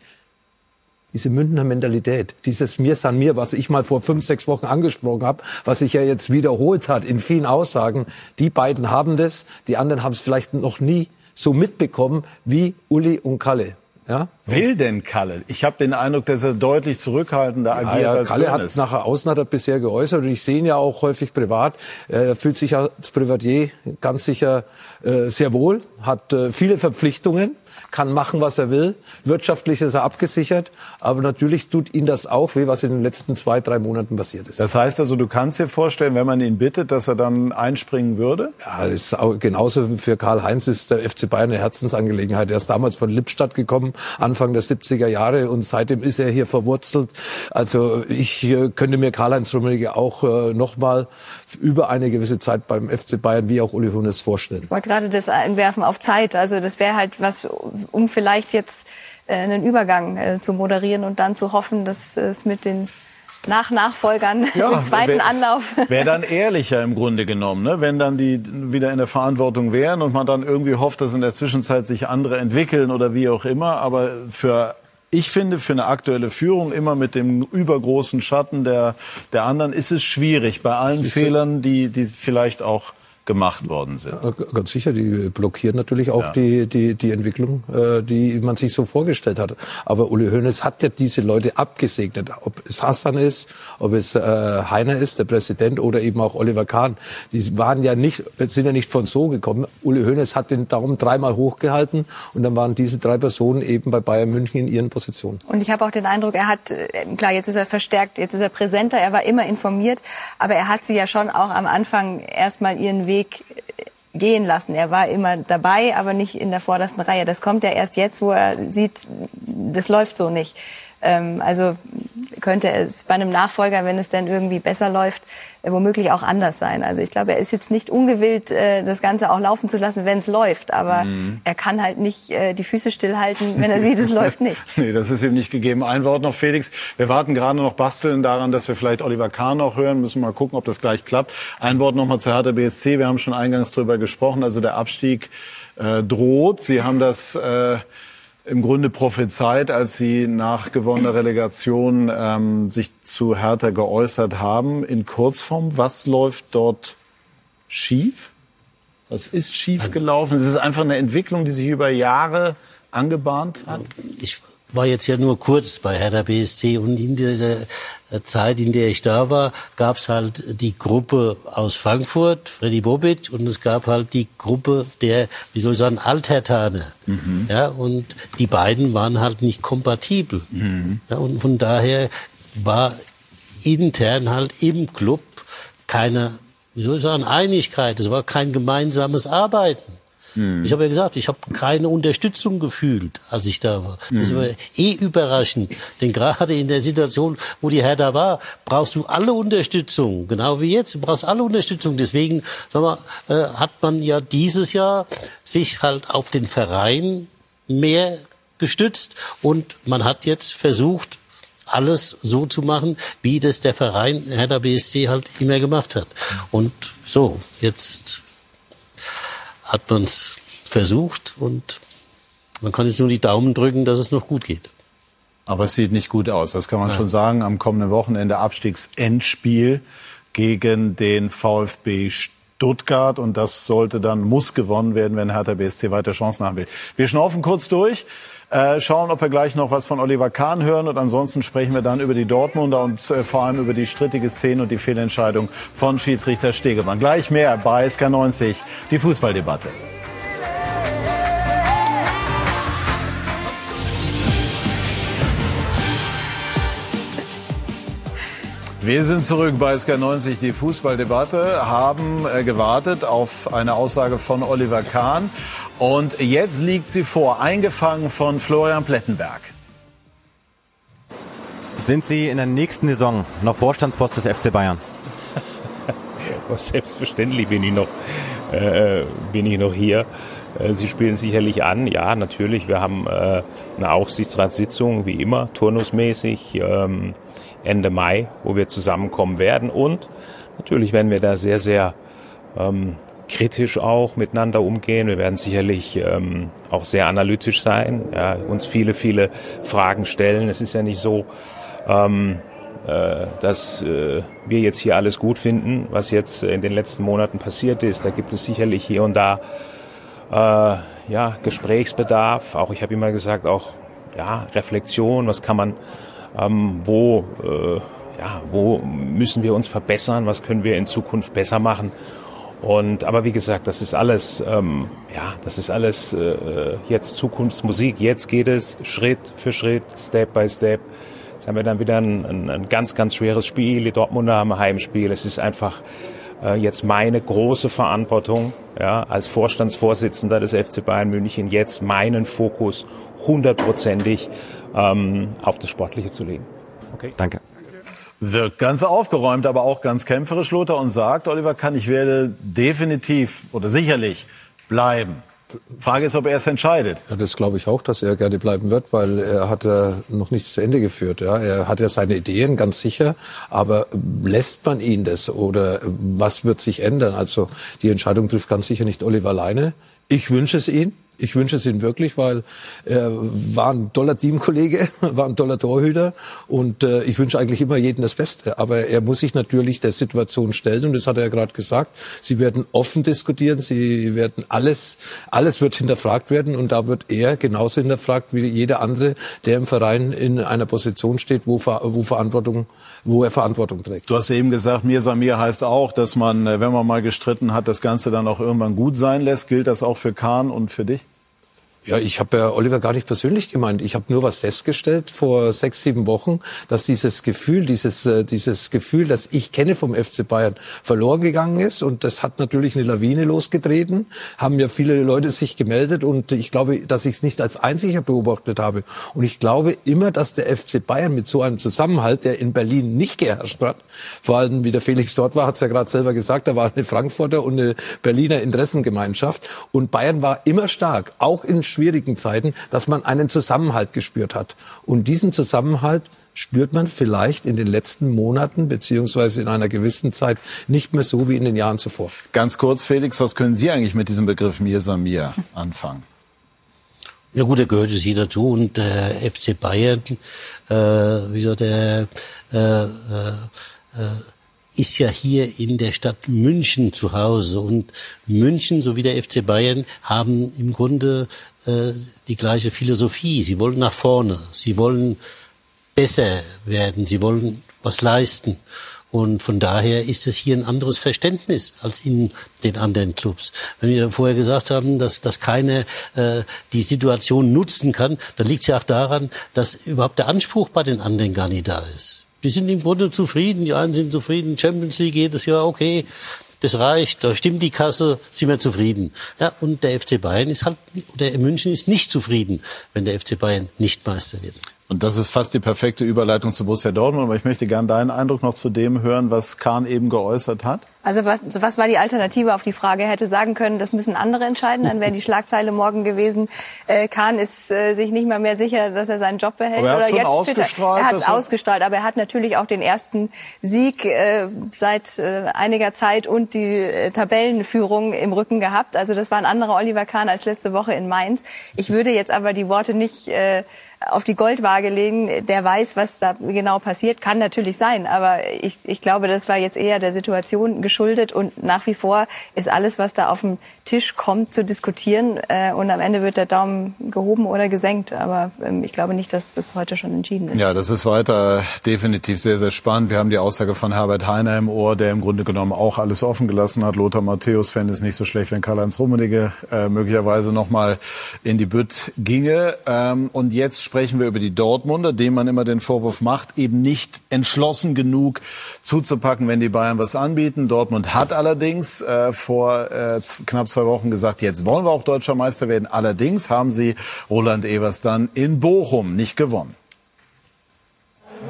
diese Münchner Mentalität, dieses Mir san mir, was ich mal vor fünf, sechs Wochen angesprochen habe, was sich ja jetzt wiederholt hat in vielen Aussagen, die beiden haben das, die anderen haben es vielleicht noch nie so mitbekommen wie Uli und Kalle. Ja? Will denn Kalle? Ich habe den Eindruck, dass er deutlich zurückhaltender ja, agiert ja, als Kalle hat nachher außen hat er bisher geäußert und ich sehe ihn ja auch häufig privat. Er fühlt sich als Privatier ganz sicher äh, sehr wohl, hat äh, viele Verpflichtungen kann machen, was er will. Wirtschaftlich ist er abgesichert, aber natürlich tut ihn das auch weh, was in den letzten zwei, drei Monaten passiert ist. Das heißt also, du kannst dir vorstellen, wenn man ihn bittet, dass er dann einspringen würde? Ja, ist auch, genauso für Karl-Heinz ist der FC Bayern eine Herzensangelegenheit. Er ist damals von Lippstadt gekommen, Anfang der 70er Jahre und seitdem ist er hier verwurzelt. Also ich äh, könnte mir Karl-Heinz Rummenigge auch äh, nochmal über eine gewisse Zeit beim FC Bayern wie auch Uli Hoeneß vorstellen. Ich wollte gerade das einwerfen auf Zeit. Also das wäre halt was, um vielleicht jetzt äh, einen Übergang äh, zu moderieren und dann zu hoffen, dass es mit den nach Nachfolgern ja, im zweiten wär, Anlauf. *laughs* Wäre dann ehrlicher im Grunde genommen, ne? wenn dann die wieder in der Verantwortung wären und man dann irgendwie hofft, dass in der Zwischenzeit sich andere entwickeln oder wie auch immer. Aber für ich finde, für eine aktuelle Führung immer mit dem übergroßen Schatten der, der anderen ist es schwierig. Bei allen Fehlern, die, die vielleicht auch gemacht worden sind. Ja, ganz sicher, die blockieren natürlich auch ja. die, die, die Entwicklung, äh, die man sich so vorgestellt hat. Aber Uli Hoeneß hat ja diese Leute abgesegnet. Ob es Hassan ist, ob es äh, Heiner ist, der Präsident, oder eben auch Oliver Kahn. Die waren ja nicht, sind ja nicht von so gekommen. Uli Hoeneß hat den Daumen dreimal hochgehalten und dann waren diese drei Personen eben bei Bayern München in ihren Positionen. Und ich habe auch den Eindruck, er hat, äh, klar, jetzt ist er verstärkt, jetzt ist er präsenter, er war immer informiert, aber er hat sie ja schon auch am Anfang erstmal ihren Weg Weg gehen lassen. Er war immer dabei, aber nicht in der vordersten Reihe. Das kommt ja erst jetzt, wo er sieht, das läuft so nicht. Ähm, also könnte es bei einem Nachfolger, wenn es dann irgendwie besser läuft, äh, womöglich auch anders sein. Also ich glaube, er ist jetzt nicht ungewillt, äh, das Ganze auch laufen zu lassen, wenn es läuft. Aber mhm. er kann halt nicht äh, die Füße stillhalten, wenn er sieht, es *laughs* läuft nicht. Nee, das ist ihm nicht gegeben. Ein Wort noch, Felix. Wir warten gerade noch basteln daran, dass wir vielleicht Oliver Kahn noch hören. Müssen mal gucken, ob das gleich klappt. Ein Wort noch mal zur Hertha BSC. Wir haben schon eingangs drüber gesprochen. Also der Abstieg äh, droht. Sie haben das äh, im Grunde prophezeit, als Sie nach gewonnener Relegation ähm, sich zu Hertha geäußert haben. In Kurzform, was läuft dort schief? Was ist schief gelaufen? Es ist einfach eine Entwicklung, die sich über Jahre angebahnt hat. Ich war jetzt ja nur kurz bei Hertha BSC und in dieser Zeit, in der ich da war, gab es halt die Gruppe aus Frankfurt, Freddy Bobic, und es gab halt die Gruppe der, wie soll ich sagen, Althertane. Mhm. Ja, und die beiden waren halt nicht kompatibel. Mhm. Ja, und von daher war intern halt im Club keine, wie soll ich sagen, Einigkeit. Es war kein gemeinsames Arbeiten. Mhm. Ich habe ja gesagt, ich habe keine Unterstützung gefühlt, als ich da war. Das war eh überraschend. Denn gerade in der Situation, wo die Herr da war, brauchst du alle Unterstützung. Genau wie jetzt. Du brauchst alle Unterstützung. Deswegen sag mal, äh, hat man ja dieses Jahr sich halt auf den Verein mehr gestützt und man hat jetzt versucht, alles so zu machen, wie das der Verein Hertha BSC halt immer gemacht hat. Und so, jetzt hat man es versucht und man kann jetzt nur die Daumen drücken, dass es noch gut geht. Aber es sieht nicht gut aus, das kann man Nein. schon sagen. Am kommenden Wochenende Abstiegsendspiel gegen den VfB Stuttgart und das sollte dann, muss gewonnen werden, wenn Hertha BSC weiter Chancen haben will. Wir schnaufen kurz durch. Äh, schauen, ob wir gleich noch was von Oliver Kahn hören und ansonsten sprechen wir dann über die Dortmunder und äh, vor allem über die strittige Szene und die Fehlentscheidung von Schiedsrichter Stegemann. Gleich mehr bei SK90, die Fußballdebatte. Wir sind zurück bei SK90, die Fußballdebatte, haben äh, gewartet auf eine Aussage von Oliver Kahn Und jetzt liegt sie vor, eingefangen von Florian Plettenberg. Sind Sie in der nächsten Saison noch Vorstandspost des FC Bayern? *laughs* Selbstverständlich bin ich noch, äh, bin ich noch hier. Äh, Sie spielen sicherlich an, ja, natürlich. Wir haben äh, eine Aufsichtsratssitzung, wie immer, turnusmäßig, ähm, Ende Mai, wo wir zusammenkommen werden. Und natürlich werden wir da sehr, sehr ähm, kritisch auch miteinander umgehen. Wir werden sicherlich ähm, auch sehr analytisch sein, ja, uns viele, viele Fragen stellen. Es ist ja nicht so, ähm, äh, dass äh, wir jetzt hier alles gut finden, was jetzt in den letzten Monaten passiert ist. Da gibt es sicherlich hier und da äh, ja, Gesprächsbedarf. Auch ich habe immer gesagt, auch ja, Reflexion, was kann man, ähm, wo, äh, ja, wo müssen wir uns verbessern, was können wir in Zukunft besser machen. Und aber wie gesagt, das ist alles, ähm, ja, das ist alles äh, jetzt Zukunftsmusik. Jetzt geht es Schritt für Schritt, Step by Step. Jetzt haben wir dann wieder ein, ein, ein ganz, ganz schweres Spiel. Die Dortmunder haben ein Heimspiel. Es ist einfach äh, jetzt meine große Verantwortung, ja, als Vorstandsvorsitzender des FC Bayern München, jetzt meinen Fokus hundertprozentig ähm, auf das Sportliche zu legen. Okay. Danke wirkt ganz aufgeräumt, aber auch ganz kämpferisch, Lothar, und sagt, Oliver Kahn, ich werde definitiv oder sicherlich bleiben. Frage ist, ob er es entscheidet. Ja, das glaube ich auch, dass er gerne bleiben wird, weil er hat ja noch nicht zu Ende geführt. Ja. Er hat ja seine Ideen, ganz sicher. Aber lässt man ihn das oder was wird sich ändern? Also die Entscheidung trifft ganz sicher nicht Oliver alleine. Ich wünsche es ihm. Ich wünsche es ihm wirklich, weil er war ein toller Teamkollege, *laughs* war ein toller Torhüter und äh, ich wünsche eigentlich immer jedem das Beste. Aber er muss sich natürlich der Situation stellen und das hat er ja gerade gesagt. Sie werden offen diskutieren, sie werden alles, alles wird hinterfragt werden und da wird er genauso hinterfragt wie jeder andere, der im Verein in einer Position steht, wo, wo Verantwortung, wo er Verantwortung trägt. Du hast eben gesagt, mir Samir heißt auch, dass man, äh, wenn man mal gestritten hat, das Ganze dann auch irgendwann gut sein lässt. Gilt das auch für Kahn und für dich? Ja, ich habe ja Oliver gar nicht persönlich gemeint. Ich habe nur was festgestellt vor sechs, sieben Wochen, dass dieses Gefühl, dieses, äh, dieses Gefühl, das ich kenne vom FC Bayern, verloren gegangen ist. Und das hat natürlich eine Lawine losgetreten. Haben ja viele Leute sich gemeldet. Und ich glaube, dass ich es nicht als einziger beobachtet habe. Und ich glaube immer, dass der FC Bayern mit so einem Zusammenhalt, der in Berlin nicht geherrscht hat, vor allem wie der Felix dort war, hat es ja gerade selber gesagt, da war eine Frankfurter und eine Berliner Interessengemeinschaft. Und Bayern war immer stark, auch in schwierigen Zeiten, dass man einen Zusammenhalt gespürt hat. Und diesen Zusammenhalt spürt man vielleicht in den letzten Monaten beziehungsweise in einer gewissen Zeit nicht mehr so wie in den Jahren zuvor. Ganz kurz, Felix, was können Sie eigentlich mit diesem Begriff Mir Samir anfangen? Ja gut, er gehört es hier dazu und der FC Bayern, äh, wie gesagt, der äh, äh, ist ja hier in der Stadt München zu Hause. Und München sowie der FC Bayern haben im Grunde äh, die gleiche Philosophie. Sie wollen nach vorne. Sie wollen besser werden. Sie wollen was leisten. Und von daher ist es hier ein anderes Verständnis als in den anderen Clubs. Wenn wir vorher gesagt haben, dass, dass keiner äh, die Situation nutzen kann, dann liegt es ja auch daran, dass überhaupt der Anspruch bei den anderen gar nicht da ist. Die sind im Grunde zufrieden. Die einen sind zufrieden. Champions League jedes Jahr, okay, das reicht. Da stimmt die Kasse, sind wir zufrieden. Ja, und der FC Bayern ist halt, oder München ist nicht zufrieden, wenn der FC Bayern nicht Meister wird. Und das ist fast die perfekte Überleitung zu Borussia Dortmund. Aber ich möchte gerne deinen Eindruck noch zu dem hören, was Kahn eben geäußert hat. Also was, was war die Alternative auf die Frage? Er hätte sagen können, das müssen andere entscheiden. Dann wäre die Schlagzeile morgen gewesen. Äh, Kahn ist äh, sich nicht mal mehr sicher, dass er seinen Job behält. Aber er hat Oder schon jetzt ausgestrahlt, er hat ausgestrahlt, aber er hat natürlich auch den ersten Sieg äh, seit äh, einiger Zeit und die äh, Tabellenführung im Rücken gehabt. Also das war ein anderer Oliver Kahn als letzte Woche in Mainz. Ich würde jetzt aber die Worte nicht äh, auf die Goldwaage legen, der weiß, was da genau passiert. Kann natürlich sein, aber ich, ich glaube, das war jetzt eher der Situation geschuldet und nach wie vor ist alles, was da auf den Tisch kommt, zu diskutieren äh, und am Ende wird der Daumen gehoben oder gesenkt. Aber ähm, ich glaube nicht, dass das heute schon entschieden ist. Ja, das ist weiter definitiv sehr, sehr spannend. Wir haben die Aussage von Herbert Heiner im Ohr, der im Grunde genommen auch alles offen gelassen hat. Lothar Matthäus fände es nicht so schlecht, wenn Karl-Heinz Rummenigge äh, möglicherweise nochmal in die Bütt ginge. Ähm, und jetzt sprechen wir über die Dortmunder, denen man immer den Vorwurf macht, eben nicht entschlossen genug zuzupacken, wenn die Bayern was anbieten. Dortmund Dortmund hat allerdings äh, vor äh, knapp zwei Wochen gesagt, jetzt wollen wir auch deutscher Meister werden. Allerdings haben sie Roland Evers dann in Bochum nicht gewonnen.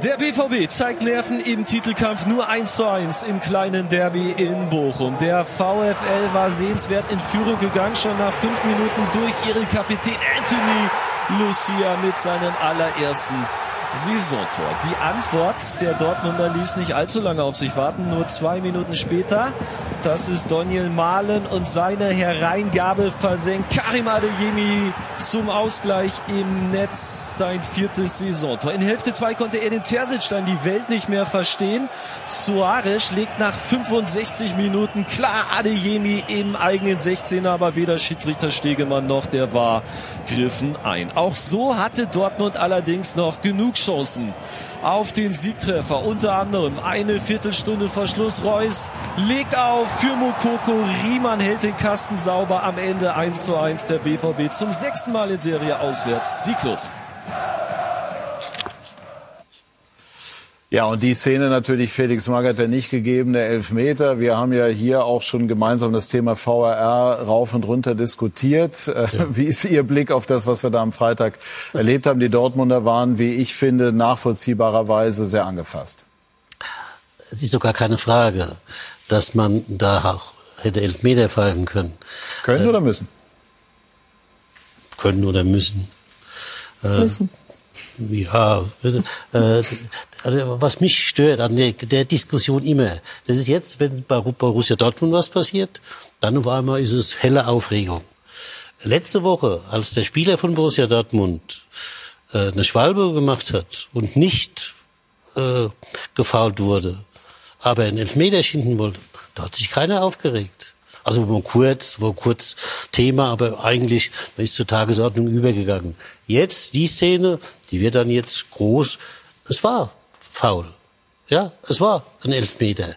Der BVB zeigt Nerven im Titelkampf nur 1 zu 1 im kleinen Derby in Bochum. Der VfL war sehenswert in Führung gegangen, schon nach fünf Minuten durch ihren Kapitän Anthony Lucia mit seinem allerersten Saisontor. Die Antwort der Dortmunder ließ nicht allzu lange auf sich warten, nur zwei Minuten später. Das ist Daniel Mahlen und seine Hereingabe versenkt Karim Adeyemi zum Ausgleich im Netz sein viertes Saisontor. In Hälfte 2 konnte er den Terzic dann die Welt nicht mehr verstehen. Suarez legt nach 65 Minuten klar Adeyemi im eigenen 16er, aber weder Schiedsrichter Stegemann noch der war griffen ein. Auch so hatte Dortmund allerdings noch genug Chancen auf den Siegtreffer. Unter anderem eine Viertelstunde vor Schluss. Reus legt auf für Mokoko. Riemann hält den Kasten sauber. Am Ende 1 zu 1 der BVB zum sechsten Mal in Serie auswärts. Sieglos. Ja, und die Szene natürlich Felix Magath der nicht gegebene Elfmeter. Wir haben ja hier auch schon gemeinsam das Thema VRR rauf und runter diskutiert. Ja. *laughs* Wie ist Ihr Blick auf das, was wir da am Freitag erlebt haben? Die Dortmunder waren, wie ich finde, nachvollziehbarerweise sehr angefasst. Es ist sogar keine Frage, dass man da auch hätte Elfmeter pfeifen können. Können äh, oder müssen? Können oder müssen. Äh, müssen. Ja, äh, also was mich stört an der, der, Diskussion immer, das ist jetzt, wenn bei Borussia Dortmund was passiert, dann auf einmal ist es helle Aufregung. Letzte Woche, als der Spieler von Borussia Dortmund äh, eine Schwalbe gemacht hat und nicht äh, gefault wurde, aber einen Elfmeter schinden wollte, da hat sich keiner aufgeregt. Also wo kurz, wo kurz Thema, aber eigentlich ist zur Tagesordnung übergegangen. Jetzt die Szene, die wird dann jetzt groß. Es war faul. Ja, es war ein Elfmeter.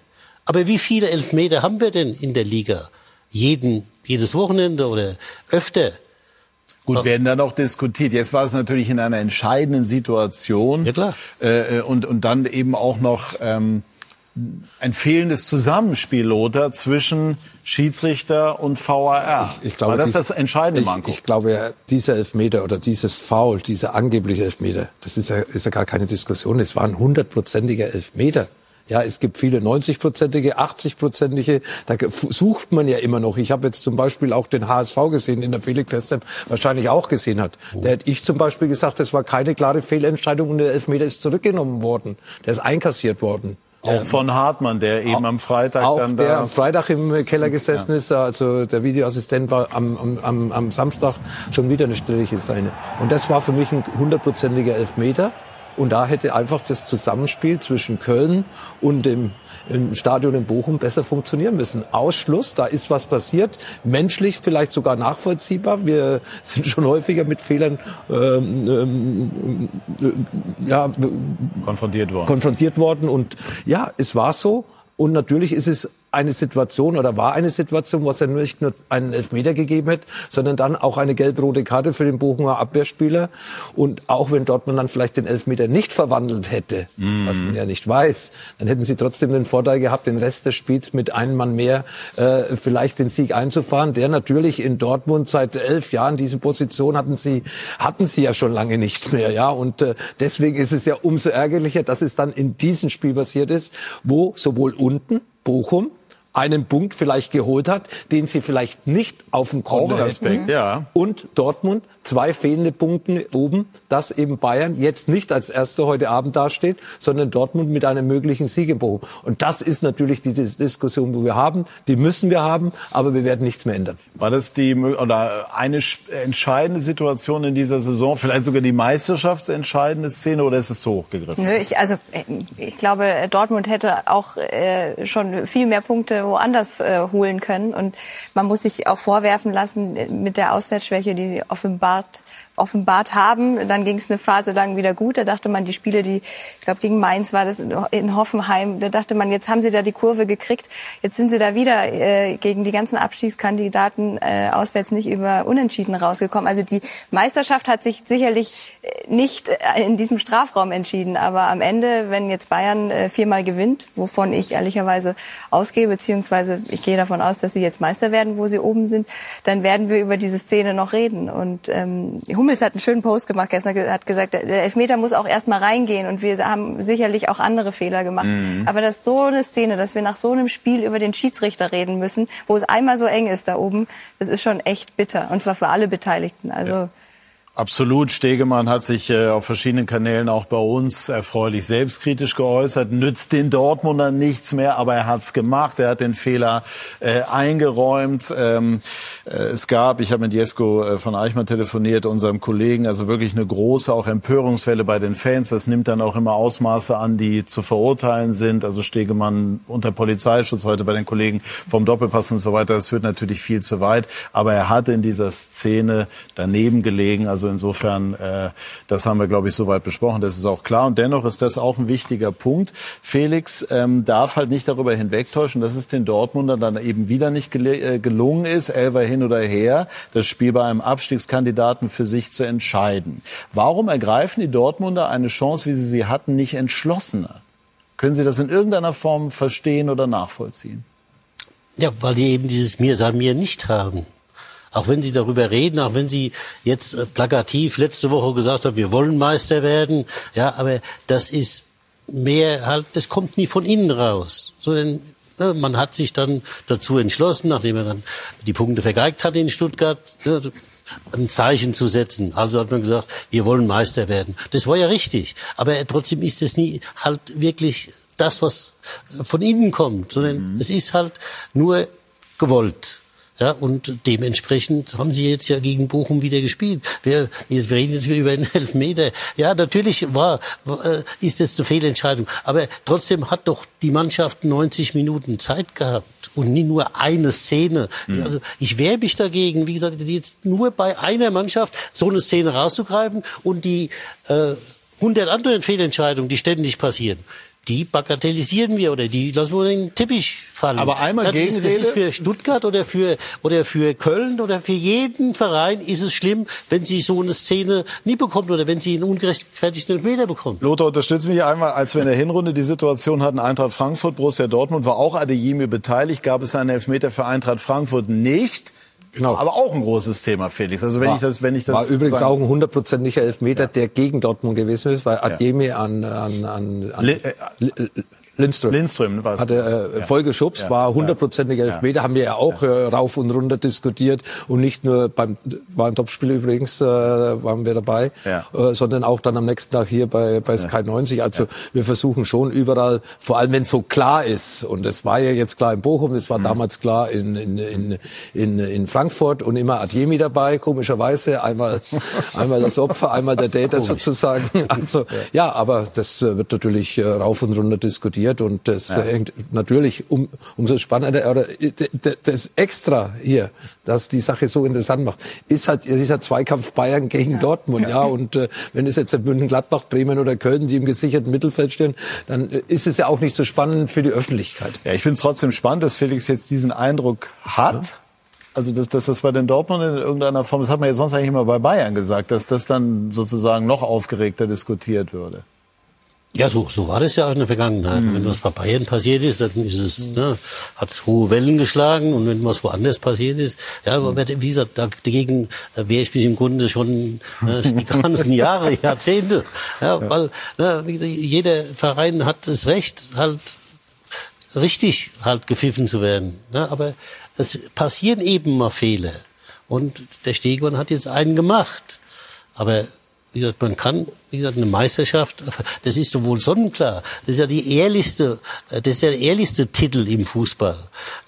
Aber wie viele Elfmeter haben wir denn in der Liga? Jeden, jedes Wochenende oder öfter? Gut, werden dann auch diskutiert. Jetzt war es natürlich in einer entscheidenden Situation. Ja, klar. Äh, äh und, und dann eben auch noch ähm, ein fehlendes Zusammenspiel, Lothar, zwischen Schiedsrichter und VAR. Ich, ich glaube, War das dies, das entscheidende Manko? Ich, ich, glaube, dieser Elfmeter oder dieses Foul, dieser angebliche Elfmeter, das ist ja, ist ja gar keine Diskussion. Es war ein hundertprozentiger Elfmeter. Ja, es gibt viele 90-prozentige, 80-prozentige. Da sucht man ja immer noch. Ich habe jetzt zum Beispiel auch den HSV gesehen, in der Felix Westham wahrscheinlich auch gesehen hat. Oh. Der hätte ich zum Beispiel gesagt, das war keine klare Fehlentscheidung und der Elfmeter ist zurückgenommen worden. Der ist einkassiert worden. Auch von Hartmann, der eben am Freitag auch dann da der am Freitag im Keller gesessen ja. ist. Also der Videoassistent war am, am, am Samstag schon wieder eine strittige Szene. Und das war für mich ein hundertprozentiger Elfmeter. Und da hätte einfach das Zusammenspiel zwischen Köln und dem im Stadion in Bochum besser funktionieren müssen. Ausschluss, da ist was passiert, menschlich vielleicht sogar nachvollziehbar. Wir *laughs* sind schon häufiger mit Fehlern ähm, ähm, äh, ja, konfrontiert worden. Konfrontiert worden und ja, es war so. Und natürlich ist es eine Situation oder war eine Situation, was ja nicht nur einen Elfmeter gegeben hat, sondern dann auch eine gelb-rote Karte für den Bochumer Abwehrspieler. Und auch wenn Dortmund dann vielleicht den Elfmeter nicht verwandelt hätte, mhm. was man ja nicht weiß, dann hätten sie trotzdem den Vorteil gehabt, den Rest des Spiels mit einem Mann mehr äh, vielleicht den Sieg einzufahren, der natürlich in Dortmund seit elf Jahren diese Position hatten sie hatten sie ja schon lange nicht mehr, ja. Und äh, deswegen ist es ja umso ärgerlicher, dass es dann in diesem Spiel passiert ist, wo sowohl unten Bochum einen Punkt vielleicht geholt hat, den sie vielleicht nicht auf dem Konto hätten. Ja. Und Dortmund zwei fehlende Punkte oben, dass eben Bayern jetzt nicht als Erster heute Abend dasteht, sondern Dortmund mit einem möglichen Sieg Und das ist natürlich die Diskussion, wo wir haben. Die müssen wir haben, aber wir werden nichts mehr ändern. War das die oder eine entscheidende Situation in dieser Saison, vielleicht sogar die meisterschaftsentscheidende Szene oder ist es so hochgegriffen? Nö, ich, also ich glaube, Dortmund hätte auch äh, schon viel mehr Punkte woanders äh, holen können. Und man muss sich auch vorwerfen lassen, äh, mit der Auswärtsschwäche, die sie offenbart, offenbart haben. Dann ging es eine Phase lang wieder gut. Da dachte man, die Spiele, die, ich glaube, gegen Mainz war das in Hoffenheim, da dachte man, jetzt haben sie da die Kurve gekriegt. Jetzt sind sie da wieder äh, gegen die ganzen Abstiegskandidaten äh, auswärts nicht über Unentschieden rausgekommen. Also die Meisterschaft hat sich sicherlich äh, nicht äh, in diesem Strafraum entschieden. Aber am Ende, wenn jetzt Bayern äh, viermal gewinnt, wovon ich ehrlicherweise ausgehe, beziehungsweise ich gehe davon aus, dass sie jetzt Meister werden, wo sie oben sind, dann werden wir über diese Szene noch reden. Und ähm, Hummels hat einen schönen Post gemacht gestern, hat gesagt, der Elfmeter muss auch erstmal reingehen und wir haben sicherlich auch andere Fehler gemacht. Mhm. Aber das ist so eine Szene, dass wir nach so einem Spiel über den Schiedsrichter reden müssen, wo es einmal so eng ist da oben, das ist schon echt bitter. Und zwar für alle Beteiligten. Also ja. Absolut. Stegemann hat sich äh, auf verschiedenen Kanälen auch bei uns erfreulich selbstkritisch geäußert. Nützt den Dortmundern nichts mehr, aber er hat's gemacht. Er hat den Fehler äh, eingeräumt. Ähm, äh, es gab, ich habe mit Jesko äh, von Eichmann telefoniert, unserem Kollegen, also wirklich eine große auch Empörungswelle bei den Fans. Das nimmt dann auch immer Ausmaße an, die zu verurteilen sind. Also Stegemann unter Polizeischutz heute bei den Kollegen vom Doppelpass und so weiter. Das führt natürlich viel zu weit. Aber er hatte in dieser Szene daneben gelegen. Also insofern, äh, das haben wir, glaube ich, soweit besprochen. Das ist auch klar. Und dennoch ist das auch ein wichtiger Punkt. Felix ähm, darf halt nicht darüber hinwegtäuschen, dass es den Dortmundern dann eben wieder nicht gel äh, gelungen ist, Elfer hin oder her, das Spiel bei einem Abstiegskandidaten für sich zu entscheiden. Warum ergreifen die Dortmunder eine Chance, wie sie sie hatten, nicht entschlossener? Können Sie das in irgendeiner Form verstehen oder nachvollziehen? Ja, weil die eben dieses Mir sei mir nicht haben. Auch wenn Sie darüber reden, auch wenn Sie jetzt äh, plakativ letzte Woche gesagt haben, wir wollen Meister werden, ja, aber das ist mehr halt, das kommt nie von innen raus, sondern ne, man hat sich dann dazu entschlossen, nachdem er dann die Punkte vergeigt hat in Stuttgart, ne, ein Zeichen zu setzen. Also hat man gesagt, wir wollen Meister werden. Das war ja richtig. Aber trotzdem ist es nie halt wirklich das, was von innen kommt, sondern mhm. es ist halt nur gewollt. Ja, und dementsprechend haben sie jetzt ja gegen Bochum wieder gespielt. Wir, wir reden jetzt wieder über einen *laughs* Elfmeter. Ja, natürlich war, äh, ist das eine Fehlentscheidung. Aber trotzdem hat doch die Mannschaft 90 Minuten Zeit gehabt und nie nur eine Szene. Mhm. Also ich wehre mich dagegen, wie gesagt, jetzt nur bei einer Mannschaft so eine Szene rauszugreifen und die äh, 100 anderen Fehlentscheidungen, die ständig passieren, die bagatellisieren wir oder die lassen wir in den Teppich fallen. Aber einmal das Gegenrede. Ist, das ist für Stuttgart oder für, oder für Köln oder für jeden Verein ist es schlimm, wenn sie so eine Szene nie bekommt oder wenn sie einen ungerechtfertigten Elfmeter bekommt. Lothar, unterstützt mich einmal, als wir in der Hinrunde die Situation hatten, Eintracht Frankfurt, Borussia Dortmund, war auch Adeyemi beteiligt, gab es einen Elfmeter für Eintracht Frankfurt nicht. Genau. Aber auch ein großes Thema, Felix. Also wenn war, ich das, wenn ich das war übrigens auch ein hundertprozentiger Elfmeter, ja. der gegen Dortmund gewesen ist, weil Adjemi ja. an, an, an, an Le, äh, Lindström. Lindström war es. Hatte äh, ja. voll geschubst, ja. war hundertprozentiger. Elfmeter, haben wir ja auch. Äh, rauf und runter diskutiert und nicht nur beim war ein Topspiel übrigens äh, waren wir dabei, ja. äh, sondern auch dann am nächsten Tag hier bei bei Sky 90. Also wir versuchen schon überall, vor allem wenn es so klar ist und es war ja jetzt klar in Bochum, es war mhm. damals klar in, in, in, in, in Frankfurt und immer Adjemi dabei, komischerweise einmal *laughs* einmal das Opfer, einmal der Täter sozusagen. Also ja, aber das äh, wird natürlich äh, rauf und runter diskutiert passiert und das ja. hängt natürlich um, umso spannender oder das extra hier, dass die Sache so interessant macht, ist halt dieser Zweikampf Bayern gegen ja. Dortmund, ja, und äh, wenn es jetzt München, Gladbach, Bremen oder Köln, die im gesicherten Mittelfeld stehen, dann ist es ja auch nicht so spannend für die Öffentlichkeit. Ja, ich finde es trotzdem spannend, dass Felix jetzt diesen Eindruck hat. Ja. Also dass, dass das bei den Dortmund in irgendeiner Form, das hat man ja sonst eigentlich immer bei Bayern gesagt, dass das dann sozusagen noch aufgeregter diskutiert würde. Ja, so, so war das ja auch in der Vergangenheit. Mhm. Wenn was bei Bayern passiert ist, dann ist es, ne, hat es hohe Wellen geschlagen und wenn was woanders passiert ist, ja, aber wie gesagt, dagegen wäre ich mich im Grunde schon ne, *laughs* die ganzen Jahre, *laughs* Jahrzehnte. Ja, weil ne, wie gesagt, jeder Verein hat das Recht, halt richtig halt gepfiffen zu werden. Ne, aber es passieren eben mal Fehler. Und der Stegmann hat jetzt einen gemacht. Aber wie gesagt, man kann, wie gesagt, eine Meisterschaft, das ist sowohl sonnenklar, das ist ja die ehrlichste, das ist der ehrlichste Titel im Fußball,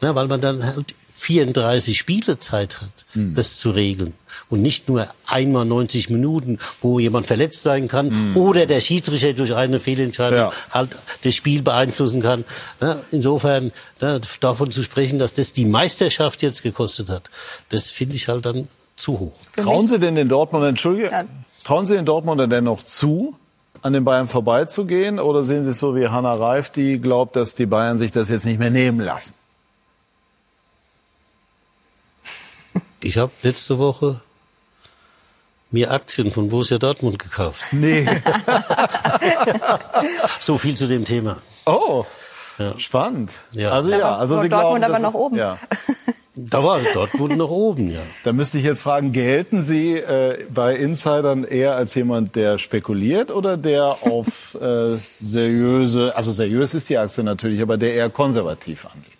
ne, weil man dann halt 34 Spiele Zeit hat, mhm. das zu regeln. Und nicht nur einmal 90 Minuten, wo jemand verletzt sein kann mhm. oder der Schiedsrichter durch eine Fehlentscheidung ja. halt das Spiel beeinflussen kann. Ne, insofern ne, davon zu sprechen, dass das die Meisterschaft jetzt gekostet hat, das finde ich halt dann zu hoch. Trauen Sie denn den Dortmund, Entschuldige, ja. Trauen Sie den Dortmunder denn noch zu, an den Bayern vorbeizugehen? Oder sehen Sie es so wie Hanna Reif, die glaubt, dass die Bayern sich das jetzt nicht mehr nehmen lassen? Ich habe letzte Woche mir Aktien von Borussia Dortmund gekauft. Nee. *laughs* so viel zu dem Thema. Oh. Ja. Spannend. Ja. Also ja, also Sie Dortmund glauben, aber noch oben. Ja. Da war Dortmund noch oben, ja. Da müsste ich jetzt fragen, gelten Sie äh, bei Insidern eher als jemand, der spekuliert oder der auf *laughs* äh, seriöse, also seriös ist die Aktie natürlich, aber der eher konservativ angeht?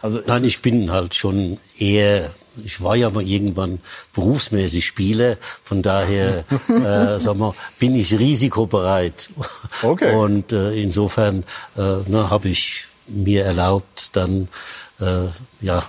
Also Nein, ich bin halt schon eher ich war ja mal irgendwann berufsmäßig Spieler, von daher *laughs* äh, sag mal, bin ich risikobereit. Okay. Und äh, insofern äh, ne, habe ich mir erlaubt, dann äh, ja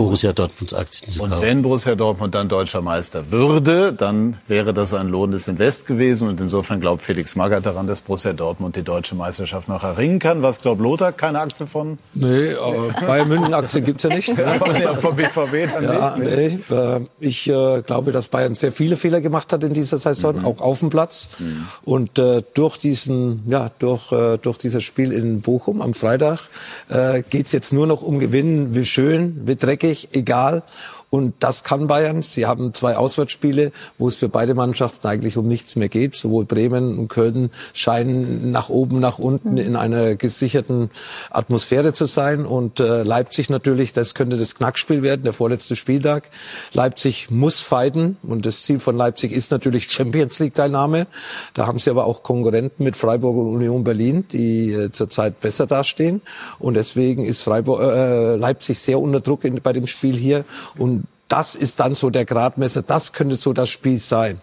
Borussia Dortmunds Aktien zu kaufen. Und wenn Borussia Dortmund dann deutscher Meister würde, dann wäre das ein lohnendes Invest gewesen. Und insofern glaubt Felix Magath daran, dass Borussia Dortmund die deutsche Meisterschaft noch erringen kann. Was glaubt Lothar? Keine Aktie von? Nee, äh, Bayern München Aktien gibt's ja nicht. ja, von BVB dann ja, nicht. Nee. Äh, ich äh, glaube, dass Bayern sehr viele Fehler gemacht hat in dieser Saison, mhm. auch auf dem Platz. Mhm. Und äh, durch diesen, ja, durch, äh, durch dieses Spiel in Bochum am Freitag äh, geht's jetzt nur noch um Gewinnen. Wie schön, wie dreckig eigentlich egal. Und das kann Bayern. Sie haben zwei Auswärtsspiele, wo es für beide Mannschaften eigentlich um nichts mehr geht. Sowohl Bremen und Köln scheinen nach oben, nach unten in einer gesicherten Atmosphäre zu sein. Und äh, Leipzig natürlich, das könnte das Knackspiel werden, der vorletzte Spieltag. Leipzig muss fighten. Und das Ziel von Leipzig ist natürlich Champions League-Teilnahme. Da haben sie aber auch Konkurrenten mit Freiburg und Union Berlin, die äh, zurzeit besser dastehen. Und deswegen ist Freiburg, äh, Leipzig sehr unter Druck in, bei dem Spiel hier. Und das ist dann so der Gradmesser, das könnte so das Spiel sein.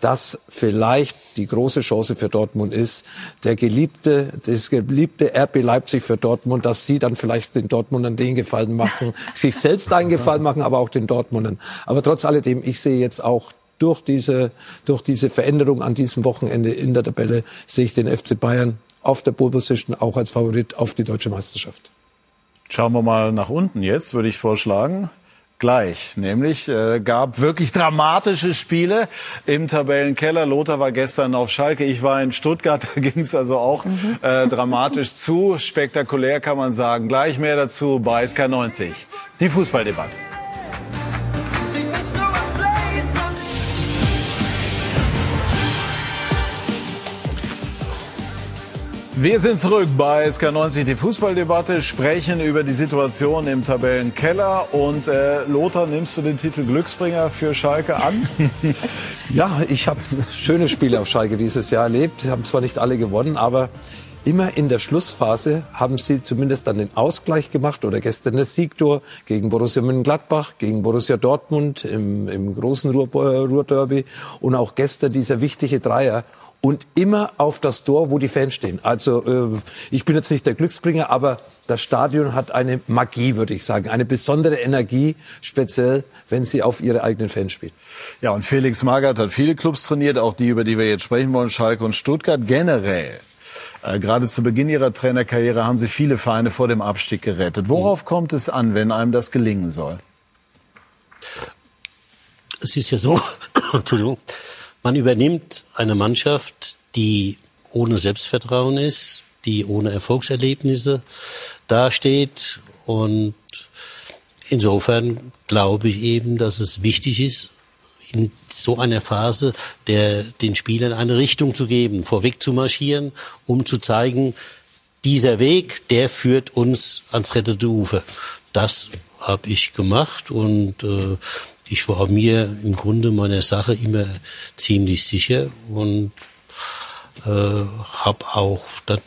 Dass vielleicht die große Chance für Dortmund ist, der geliebte, das geliebte RB Leipzig für Dortmund, dass sie dann vielleicht den Dortmundern den Gefallen machen, *laughs* sich selbst einen Gefallen machen, aber auch den Dortmundern. Aber trotz alledem, ich sehe jetzt auch durch diese, durch diese Veränderung an diesem Wochenende in der Tabelle, sehe ich den FC Bayern auf der Pole Position auch als Favorit auf die deutsche Meisterschaft. Schauen wir mal nach unten jetzt, würde ich vorschlagen gleich. Nämlich äh, gab wirklich dramatische Spiele im Tabellenkeller. Lothar war gestern auf Schalke, ich war in Stuttgart. *laughs* Da ging es also auch mhm. äh, dramatisch *laughs* zu. Spektakulär kann man sagen. Gleich mehr dazu bei SK90. Die Fußballdebatte. Wir sind zurück bei SK90, die Fußballdebatte, sprechen über die Situation im Tabellenkeller. Und äh, Lothar, nimmst du den Titel Glücksbringer für Schalke an? *laughs* ja, ich habe schöne Spiele auf Schalke dieses Jahr erlebt. Haben zwar nicht alle gewonnen, aber immer in der Schlussphase haben sie zumindest dann den Ausgleich gemacht oder gestern das Siegtor gegen Borussia Mönchengladbach, gegen Borussia Dortmund im, im großen Ruhr, Ruhrderby und auch gestern dieser wichtige Dreier und immer auf das Tor, wo die Fans stehen. Also äh, ich bin jetzt nicht der Glücksbringer, aber das Stadion hat eine Magie, würde ich sagen, eine besondere Energie, speziell wenn sie auf ihre eigenen Fans spielen. Ja, und Felix Magath hat viele Clubs trainiert, auch die, über die wir jetzt sprechen wollen, Schalke und Stuttgart generell. Äh, gerade zu Beginn ihrer Trainerkarriere haben sie viele Vereine vor dem Abstieg gerettet. Worauf mhm. kommt es an, wenn einem das gelingen soll? Es ist ja so, *coughs* Entschuldigung, man übernimmt eine Mannschaft, die ohne Selbstvertrauen ist, die ohne Erfolgserlebnisse dasteht. Und insofern glaube ich eben, dass es wichtig ist, in so einer Phase der, den Spielern eine Richtung zu geben, vorweg zu marschieren, um zu zeigen, dieser Weg, der führt uns ans rettete Ufer. Das habe ich gemacht und äh, ich war mir im Grunde meiner Sache immer ziemlich sicher und äh, habe auch dann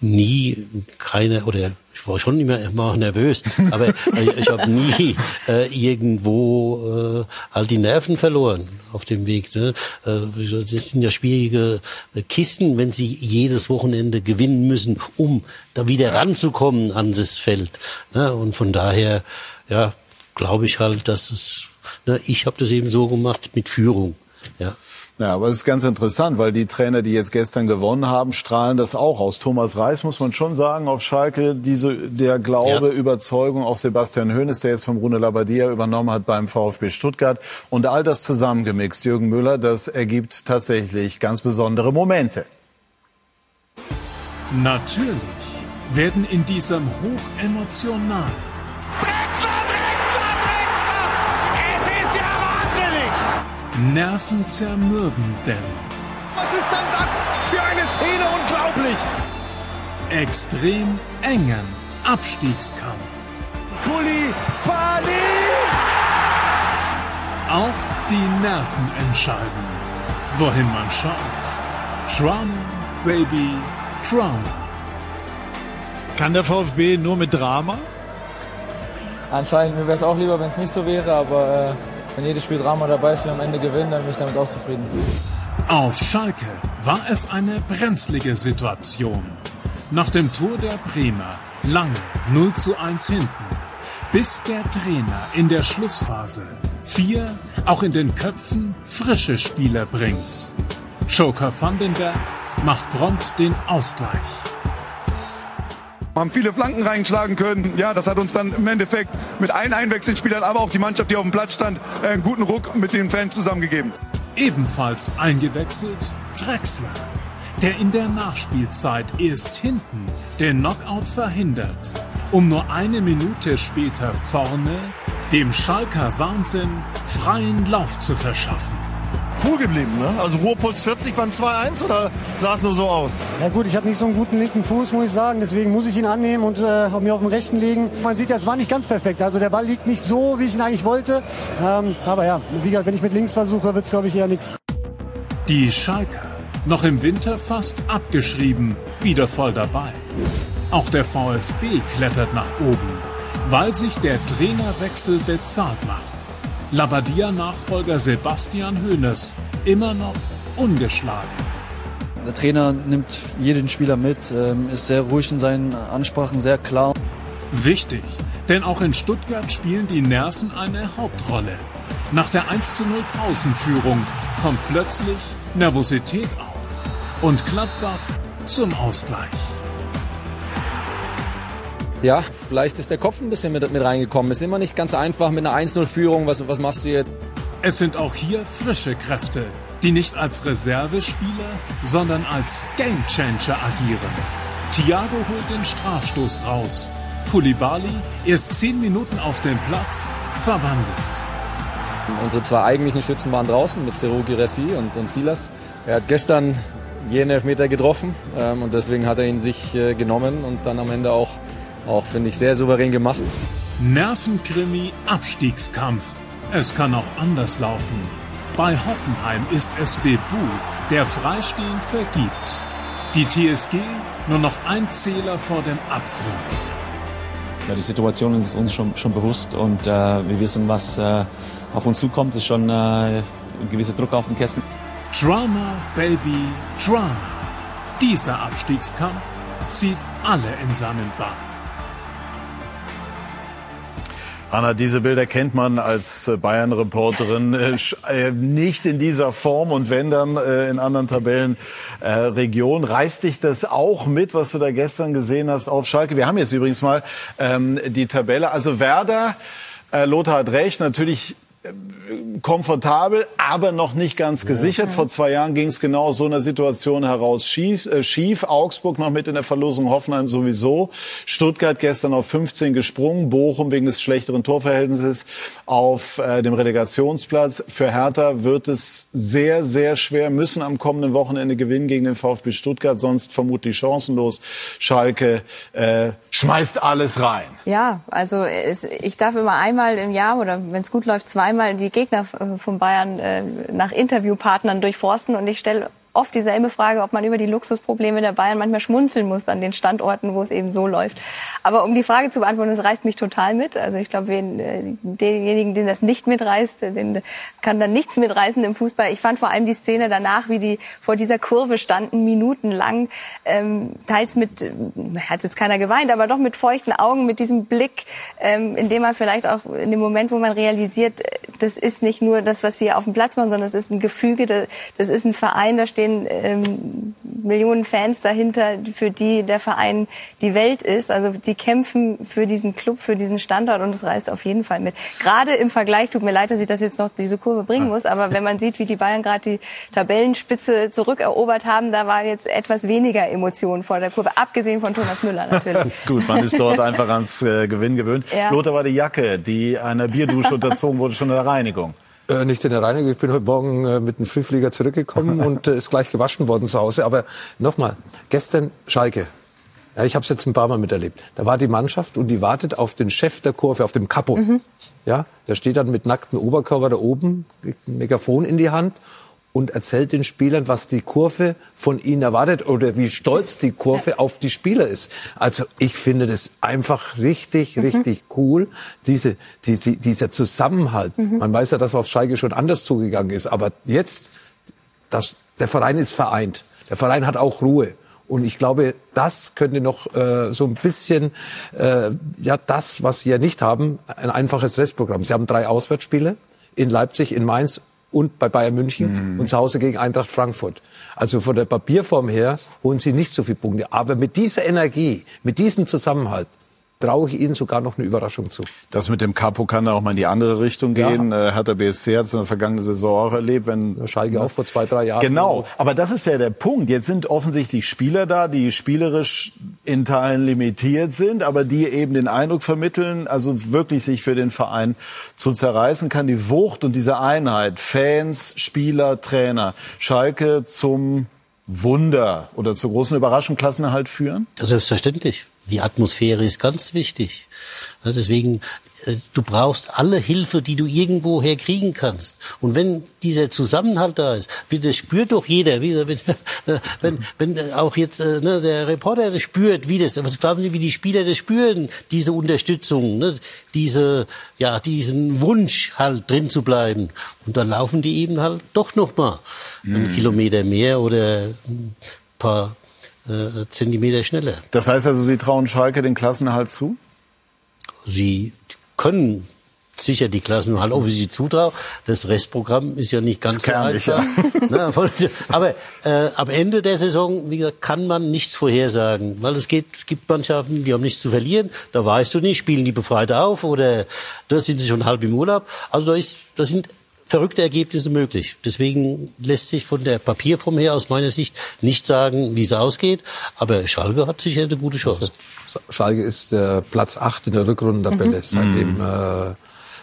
nie keine oder ich war schon immer, immer nervös, *laughs* aber ich habe nie äh, irgendwo äh, halt die Nerven verloren auf dem Weg. Ne? Äh, das sind ja schwierige Kisten, wenn sie jedes Wochenende gewinnen müssen, um da wieder ranzukommen an das Feld. Ne? Und von daher, ja, glaube ich halt, dass es ich habe das eben so gemacht mit Führung. Ja. Ja, aber es ist ganz interessant, weil die Trainer, die jetzt gestern gewonnen haben, strahlen das auch aus. Thomas Reis muss man schon sagen, auf Schalke, diese, der Glaube, ja. Überzeugung, auch Sebastian Hoeneß, der jetzt vom Bruno Labbadia übernommen hat beim VfB Stuttgart und all das zusammengemixt, Jürgen Müller, das ergibt tatsächlich ganz besondere Momente. Natürlich werden in diesem hochemotional nervenzermürbenden. Was ist denn das für eine Szene? Unglaublich! Extrem engen Abstiegskampf. Kuli, Bali! Auch die Nerven entscheiden, wohin man schaut. Drama, Baby, Drama. Kann der VfB nur mit Drama? Anscheinend, mir wäre es auch lieber, wenn es nicht so wäre, aber äh, wenn jedes Spiel Drama dabei ist, wir am Ende gewinnen, dann bin ich damit auch zufrieden. Auf Schalke war es eine brenzlige Situation. Nach dem Tor der Bremer lange 0 zu 1 hinten, bis der Trainer in der Schlussphase vier, auch in den Köpfen frische Spieler bringt. Joker Vandenberg macht prompt den Ausgleich. Haben viele Flanken reinschlagen können. Ja, das hat uns dann im Endeffekt mit allen Einwechselspielern, aber auch die Mannschaft, die auf dem Platz stand, äh, einen guten Ruck mit den Fans zusammengegeben. Ebenfalls eingewechselt Drexler, der in der Nachspielzeit erst hinten den Knockout verhindert, um nur eine Minute später vorne dem Schalker Wahnsinn freien Lauf zu verschaffen cool geblieben. Ne? Also Ruhepuls 40 beim 2-1 oder sah es nur so aus? Ja gut, ich habe nicht so einen guten linken Fuß, muss ich sagen. Deswegen muss ich ihn annehmen und äh, mir auf dem rechten legen. Man sieht, es war nicht ganz perfekt. Also der Ball liegt nicht so, wie ich ihn eigentlich wollte. Ähm, aber ja, wie gesagt, wenn ich mit links versuche, wird es, glaube ich, eher nichts. Die Schalker, noch im Winter fast abgeschrieben, wieder voll dabei. Auch der VfB klettert nach oben, weil sich der Trainerwechsel bezahlt macht. Labadia-Nachfolger Sebastian Hoeneß immer noch ungeschlagen. Der Trainer nimmt jeden Spieler mit, ähm, ist sehr ruhig in seinen Ansprachen, sehr klar. Wichtig, denn auch in Stuttgart spielen die Nerven eine Hauptrolle. Nach der 1 0 Pausenführung kommt plötzlich Nervosität auf und Gladbach zum Ausgleich. Ja, vielleicht ist der Kopf ein bisschen mit, mit reingekommen. Ist immer nicht ganz einfach mit einer 1-0-Führung. Was, was machst du jetzt? Es sind auch hier frische Kräfte, die nicht als Reservespieler, sondern als Gamechanger agieren. Thiago holt den Strafstoß raus. Koulibaly erst zehn Minuten auf dem Platz, verwandelt. Unsere zwei eigentlichen Schützen waren draußen mit Seru Girassi und, und Silas. Er hat gestern jeden Elfmeter getroffen ähm, und deswegen hat er ihn sich äh, genommen und dann am Ende auch auch, finde ich, sehr souverän gemacht. Nervenkrimi, Abstiegskampf. Es kann auch anders laufen. Bei Hoffenheim ist es Bebu, der Freistehen vergibt. Die TSG nur noch ein Zähler vor dem Abgrund. Ja, die Situation ist uns schon, schon bewusst und äh, wir wissen, was äh, auf uns zukommt. Es ist schon äh, ein gewisser Druck auf den Kästen. Drama, Baby, Drama. Dieser Abstiegskampf zieht alle in seinen Bann. Anna, diese Bilder kennt man als äh, Bayern-Reporterin äh, äh, nicht in dieser Form und wenn dann äh, in anderen Tabellenregionen. Äh, Reißt dich das auch mit, was du da gestern gesehen hast auf Schalke? Wir haben jetzt übrigens mal ähm, die Tabelle. Also Werder, äh, Lothar hat recht, natürlich komfortabel, aber noch nicht ganz gesichert. Vor zwei Jahren ging es genau aus so einer Situation heraus schief, äh, schief. Augsburg noch mit in der Verlosung, Hoffenheim sowieso. Stuttgart gestern auf 15 gesprungen, Bochum wegen des schlechteren Torverhältnisses auf äh, dem Relegationsplatz. Für Hertha wird es sehr, sehr schwer, müssen am kommenden Wochenende gewinnen gegen den VfB Stuttgart, sonst vermutlich chancenlos. Schalke äh, schmeißt alles rein. Ja, also es, ich darf immer einmal im Jahr oder wenn es gut läuft, zweimal die Gegner von Bayern äh, nach Interviewpartnern durchforsten und ich stelle oft dieselbe Frage, ob man über die Luxusprobleme der Bayern manchmal schmunzeln muss an den Standorten, wo es eben so läuft. Aber um die Frage zu beantworten, es reißt mich total mit. Also ich glaube, äh, denjenigen, den das nicht mitreißt, den kann dann nichts mitreißen im Fußball. Ich fand vor allem die Szene danach, wie die vor dieser Kurve standen, minutenlang, ähm, teils mit, äh, hat jetzt keiner geweint, aber doch mit feuchten Augen, mit diesem Blick, ähm, in dem man vielleicht auch in dem Moment, wo man realisiert, das ist nicht nur das, was wir auf dem Platz machen, sondern es ist ein Gefüge, das ist ein Verein, da stehen ähm, Millionen Fans dahinter, für die der Verein die Welt ist. Also die kämpfen für diesen Club, für diesen Standort und es reißt auf jeden Fall mit. Gerade im Vergleich, tut mir leid, dass ich das jetzt noch diese Kurve bringen muss, aber wenn man sieht, wie die Bayern gerade die Tabellenspitze zurückerobert haben, da war jetzt etwas weniger Emotionen vor der Kurve, abgesehen von Thomas Müller natürlich. *laughs* Gut, man ist dort einfach ans äh, Gewinn gewöhnt. Ja. Lothar war die Jacke, die einer Bierdusche *laughs* unterzogen wurde, schon in der Reinigung. Äh, nicht in der Reinigung. Ich bin heute Morgen äh, mit dem Frühflieger zurückgekommen *laughs* und äh, ist gleich gewaschen worden zu Hause. Aber nochmal, gestern Schalke. Ja, ich habe es jetzt ein paar Mal miterlebt. Da war die Mannschaft und die wartet auf den Chef der Kurve, auf dem Capo. Ja, der steht dann mit nacktem Oberkörper da oben, Megafon in die Hand und erzählt den Spielern, was die Kurve von ihnen erwartet oder wie stolz die Kurve auf die Spieler ist. Also ich finde das einfach richtig, richtig cool, diese, diese, dieser Zusammenhalt. Man weiß ja, dass auf Schalke schon anders zugegangen ist, aber jetzt, das, der Verein ist vereint. Der Verein hat auch Ruhe. Und ich glaube, das könnte noch äh, so ein bisschen, äh, ja, das, was sie ja nicht haben, ein einfaches Restprogramm. Sie haben drei Auswärtsspiele in Leipzig, in Mainz und bei Bayern München und zu Hause gegen Eintracht Frankfurt. Also von der Papierform her holen sie nicht so viele Punkte. Aber mit dieser Energie, mit diesem Zusammenhalt, traue ich ihnen sogar noch eine Überraschung zu. Das mit dem Capo kann da auch mal in die andere Richtung gehen. Ja. Hat der BSC hat es in der vergangenen Saison auch erlebt, wenn Schalke auch vor zwei, drei Jahren. Genau, aber das ist ja der Punkt. Jetzt sind offensichtlich Spieler da, die spielerisch in Teilen limitiert sind, aber die eben den Eindruck vermitteln, also wirklich sich für den Verein zu zerreißen kann. Die Wucht und diese Einheit, Fans, Spieler, Trainer, Schalke zum Wunder oder zur großen Überraschung Klassenerhalt führen? Selbstverständlich. Die Atmosphäre ist ganz wichtig. Ja, deswegen, äh, du brauchst alle Hilfe, die du irgendwo her kriegen kannst. Und wenn dieser Zusammenhalt da ist, das spürt doch jeder. Wie, *laughs* wenn, wenn, wenn auch jetzt äh, ne, der Reporter das spürt, wie das, was glauben Sie, wie die Spieler das spüren, diese Unterstützung, ne, diese, ja, diesen Wunsch halt drin zu bleiben. Und dann laufen die eben halt doch noch mal einen Kilometer mehr oder ein paar äh, Zentimeter schneller. Das heißt also, Sie trauen Schalke den Klassenerhalt zu? Sie können sicher die Klassenerhalt, ob ich sie zutraue. Das Restprogramm ist ja nicht ganz so einfach. Ja. *laughs* Aber äh, am Ende der Saison, wie gesagt, kann man nichts vorhersagen, weil es geht, es gibt Mannschaften, die haben nichts zu verlieren. Da weißt du nicht, spielen die befreit auf oder da sind sie schon halb im Urlaub. Also da ist, da sind verrückte Ergebnisse möglich. Deswegen lässt sich von der Papierform her aus meiner Sicht nicht sagen, wie es ausgeht. Aber Schalke hat sicher eine gute Chance. Also, Schalke ist äh, Platz 8 in der Rückrundentabelle, Mhm. seitdem äh,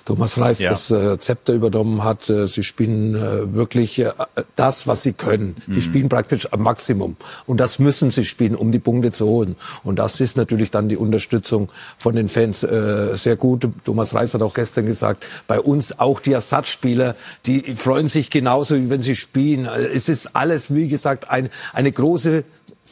Thomas Reis Ja. das äh, Zepter übernommen hat. Äh, sie spielen äh, wirklich äh, das, was sie können. Die spielen praktisch am Maximum. Und das müssen sie spielen, um die Punkte zu holen. Und das ist natürlich dann die Unterstützung von den Fans äh, sehr gut. Thomas Reis hat auch gestern gesagt, bei uns auch die Ersatzspieler, die freuen sich genauso, wie wenn sie spielen. Äh, Es ist alles, wie gesagt, ein, eine große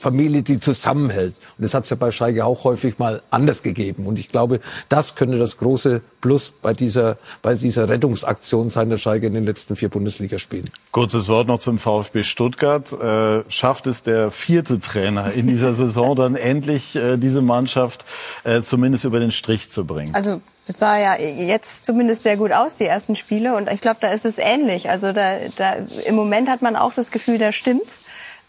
Familie, die zusammenhält. Und das hat es ja bei Schalke auch häufig mal anders gegeben. Und ich glaube, das könnte das große Plus bei dieser, bei dieser Rettungsaktion sein, der Schalke in den letzten vier Bundesligaspielen. Kurzes Wort noch zum VfB Stuttgart. Äh, schafft es der vierte Trainer in dieser Saison dann endlich, äh, diese Mannschaft äh, zumindest über den Strich zu bringen? Also es sah ja jetzt zumindest sehr gut aus, die ersten Spiele. Und ich glaube, da ist es ähnlich. Also da, da im Moment hat man auch das Gefühl, da stimmt's.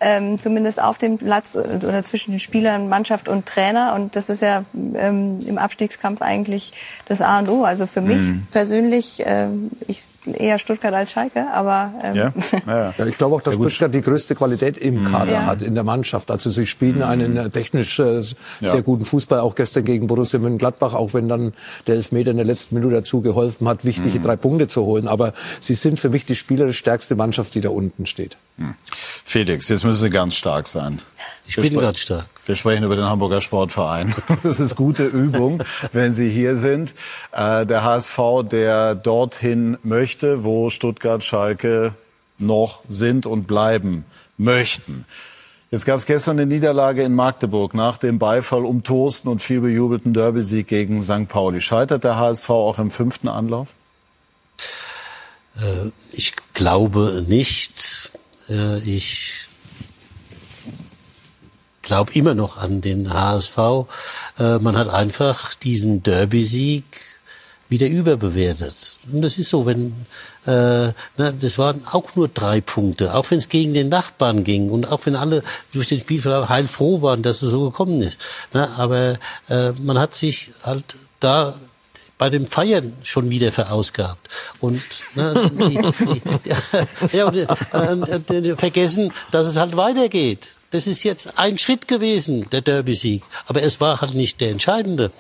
Ähm, zumindest auf dem Platz oder zwischen den Spielern, Mannschaft und Trainer. Und das ist ja ähm, im Abstiegskampf eigentlich das A und O. Also für mich Mhm. persönlich, ähm, ich eher Stuttgart als Schalke, aber ähm, Ja, *laughs* ich glaube auch, dass Stuttgart die größte Qualität im Kader Ja. hat, in der Mannschaft. Also sie spielen einen äh, technisch äh, sehr Ja. guten Fußball, auch gestern gegen Borussia Mönchengladbach, auch wenn dann der Elfmeter in der letzten Minute dazu geholfen hat, wichtige drei Punkte zu holen. Aber sie sind für mich die spielerisch stärkste Mannschaft, die da unten steht. Felix, jetzt müssen Sie ganz stark sein. Ich Wir bin ganz stark. Wir sprechen über den Hamburger Sportverein. *laughs* Das ist gute Übung, *laughs* wenn Sie hier sind. Äh, der HSV, der dorthin möchte, wo Stuttgart, Schalke noch sind und bleiben möchten. Jetzt gab es gestern eine Niederlage in Magdeburg nach dem Beifall um Toasten und viel bejubelten Derby-Sieg gegen St. Pauli. Scheitert der HSV auch im fünften Anlauf? Äh, ich glaube nicht. Äh, ich glaube immer noch an den HSV. Äh, man hat einfach diesen Derby-Sieg wieder überbewertet. Und das ist so, wenn äh, na, das waren auch nur drei Punkte, auch wenn es gegen den Nachbarn ging und auch wenn alle durch den Spielverlauf heilfroh waren, dass es so gekommen ist. Na, aber äh, man hat sich halt da bei dem Feiern schon wieder verausgabt und, na, die, die, *laughs* ja, und äh, vergessen, dass es halt weitergeht. Das ist jetzt ein Schritt gewesen, der Derby-Sieg. Aber es war halt nicht der entscheidende.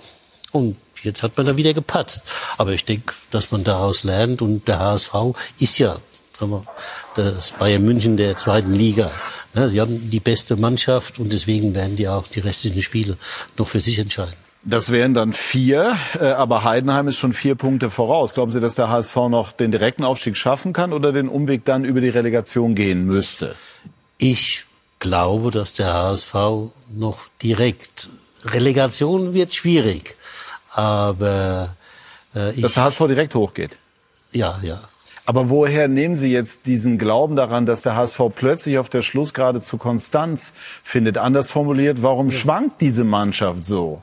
Und jetzt hat man da wieder gepatzt. Aber ich denke, dass man daraus lernt und der HSV ist ja, sagen wir, das Bayern München der zweiten Liga. Sie haben die beste Mannschaft und deswegen werden die auch die restlichen Spiele noch für sich entscheiden. Das wären dann vier, äh, aber Heidenheim ist schon vier Punkte voraus. Glauben Sie, dass der HSV noch den direkten Aufstieg schaffen kann oder den Umweg dann über die Relegation gehen müsste? Ich glaube, dass der HSV noch direkt Relegation wird schwierig, aber äh, ich, dass der HSV direkt hochgeht. Ja, ja. Aber woher nehmen Sie jetzt diesen Glauben daran, dass der HSV plötzlich auf der Schlussgrade zu Konstanz findet? Anders formuliert, warum ja. schwankt diese Mannschaft so?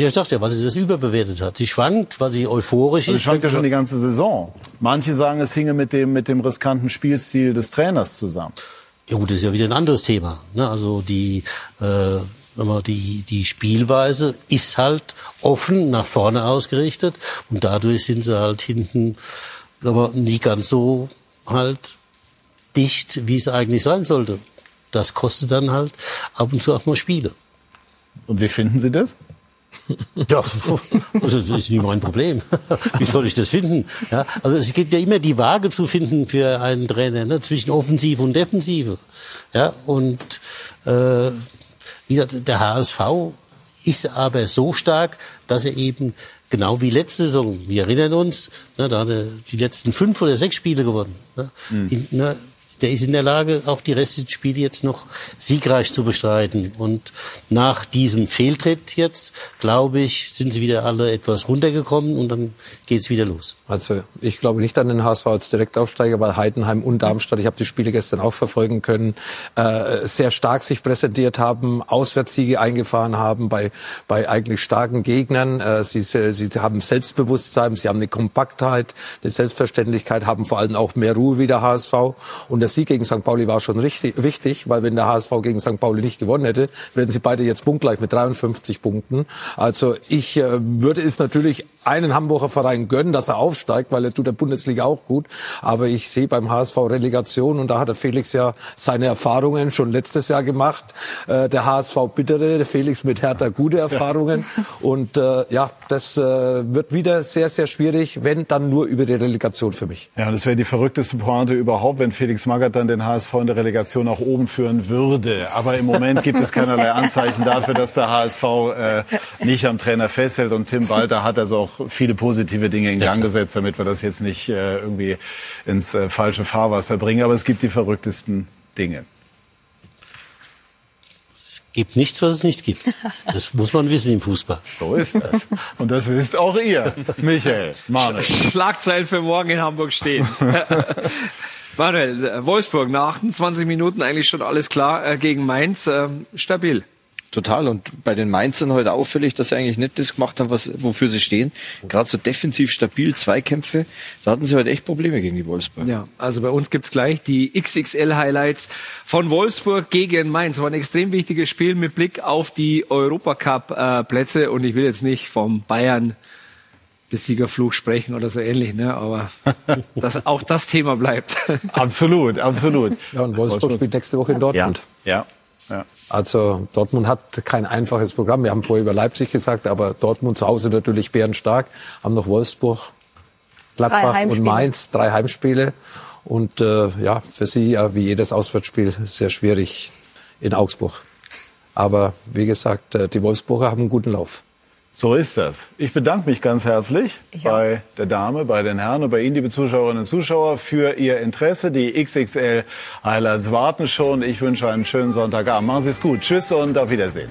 Ja, ich dachte ja, weil sie das überbewertet hat. Sie schwankt, weil sie euphorisch also ist. Sie schwankt ja schon die ganze Saison. Manche sagen, es hinge mit dem, mit dem riskanten Spielstil des Trainers zusammen. Ja gut, das ist ja wieder ein anderes Thema. Ne? Also die, äh, die, die Spielweise ist halt offen nach vorne ausgerichtet und dadurch sind sie halt hinten aber nie ganz so halt dicht, wie es eigentlich sein sollte. Das kostet dann halt ab und zu auch mal Spiele. Und wie finden Sie das? Ja, also *laughs* das ist nicht mein Problem. *laughs* Wie soll ich das finden? Ja, also es geht ja immer die Waage zu finden für einen Trainer ne, zwischen Offensive und Defensive. Ja, und äh, wie gesagt, der HSV ist aber so stark, dass er eben genau wie letzte Saison, wir erinnern uns, ne, da hat er die letzten fünf oder sechs Spiele gewonnen. Ne, mhm. in, ne, der ist in der Lage, auch die restlichen Spiele jetzt noch siegreich zu bestreiten. Und nach diesem Fehltritt jetzt, glaube ich, sind sie wieder alle etwas runtergekommen und dann geht es wieder los. Also ich glaube nicht an den HSV als Direktaufsteiger, weil Heidenheim und Darmstadt, ich habe die Spiele gestern auch verfolgen können, äh, sehr stark sich präsentiert haben, Auswärtssiege eingefahren haben bei, bei eigentlich starken Gegnern. Äh, sie, sie haben Selbstbewusstsein, sie haben eine Kompaktheit, eine Selbstverständlichkeit, haben vor allem auch mehr Ruhe wie der HSV. Und Sieg gegen St. Pauli war schon richtig, wichtig, weil wenn der HSV gegen St. Pauli nicht gewonnen hätte, wären sie beide jetzt punktgleich mit 53 Punkten. Also ich äh, würde es natürlich einen Hamburger Verein gönnen, dass er aufsteigt, weil er tut der Bundesliga auch gut. Aber ich sehe beim HSV Relegation und da hat der Felix ja seine Erfahrungen schon letztes Jahr gemacht. Äh, der HSV bittere, der Felix mit Hertha gute Erfahrungen. Und äh, ja, das äh, wird wieder sehr, sehr schwierig, wenn dann nur über die Relegation für mich. Ja, das wäre die verrückteste Pointe überhaupt, wenn Felix Magath dann den HSV in der Relegation auch oben führen würde. Aber im Moment gibt es keinerlei Anzeichen dafür, dass der HSV äh, nicht am Trainer festhält. Und Tim Walter hat also auch viele positive Dinge in Gang ja, gesetzt, damit wir das jetzt nicht äh, irgendwie ins äh, falsche Fahrwasser bringen. Aber es gibt die verrücktesten Dinge. Es gibt nichts, was es nicht gibt. Das *laughs* muss man wissen im Fußball. So ist das. Und das wisst auch ihr, Michael, Manuel. Schlagzeilen für morgen in Hamburg stehen. *laughs* Manuel, äh, Wolfsburg nach 28 Minuten eigentlich schon alles klar äh, gegen Mainz. Äh, stabil. Total. Und bei den Mainzern heute auffällig, dass sie eigentlich nicht das gemacht haben, was, wofür sie stehen. Gerade so defensiv stabil, Zweikämpfe. Da hatten sie heute echt Probleme gegen die Wolfsburg. Ja, also bei uns gibt's gleich die XXL-Highlights von Wolfsburg gegen Mainz. War ein extrem wichtiges Spiel mit Blick auf die Europacup-Plätze. Und ich will jetzt nicht vom Bayern Besiegerfluch sprechen oder so ähnlich, ne? Aber *laughs* das, auch das Thema bleibt. absolut, absolut. Ja, und Wolfsburg, Wolfsburg spielt nächste Woche in Dortmund. Ja. ja. Ja. Also Dortmund hat kein einfaches Programm. Wir haben vorher über Leipzig gesagt, aber Dortmund zu Hause natürlich bärenstark. Haben noch Wolfsburg, Gladbach und Mainz, drei Heimspiele. Und äh, ja, für sie ja wie jedes Auswärtsspiel sehr schwierig in Augsburg. Aber wie gesagt, äh, die Wolfsburger haben einen guten Lauf. So ist das. Ich bedanke mich ganz herzlich Ich bei der Dame, bei den Herren und bei Ihnen, liebe Zuschauerinnen und Zuschauer, für Ihr Interesse. Die XXL Highlights warten schon. Ich wünsche einen schönen Sonntagabend. Machen Sie es gut. Tschüss und auf Wiedersehen.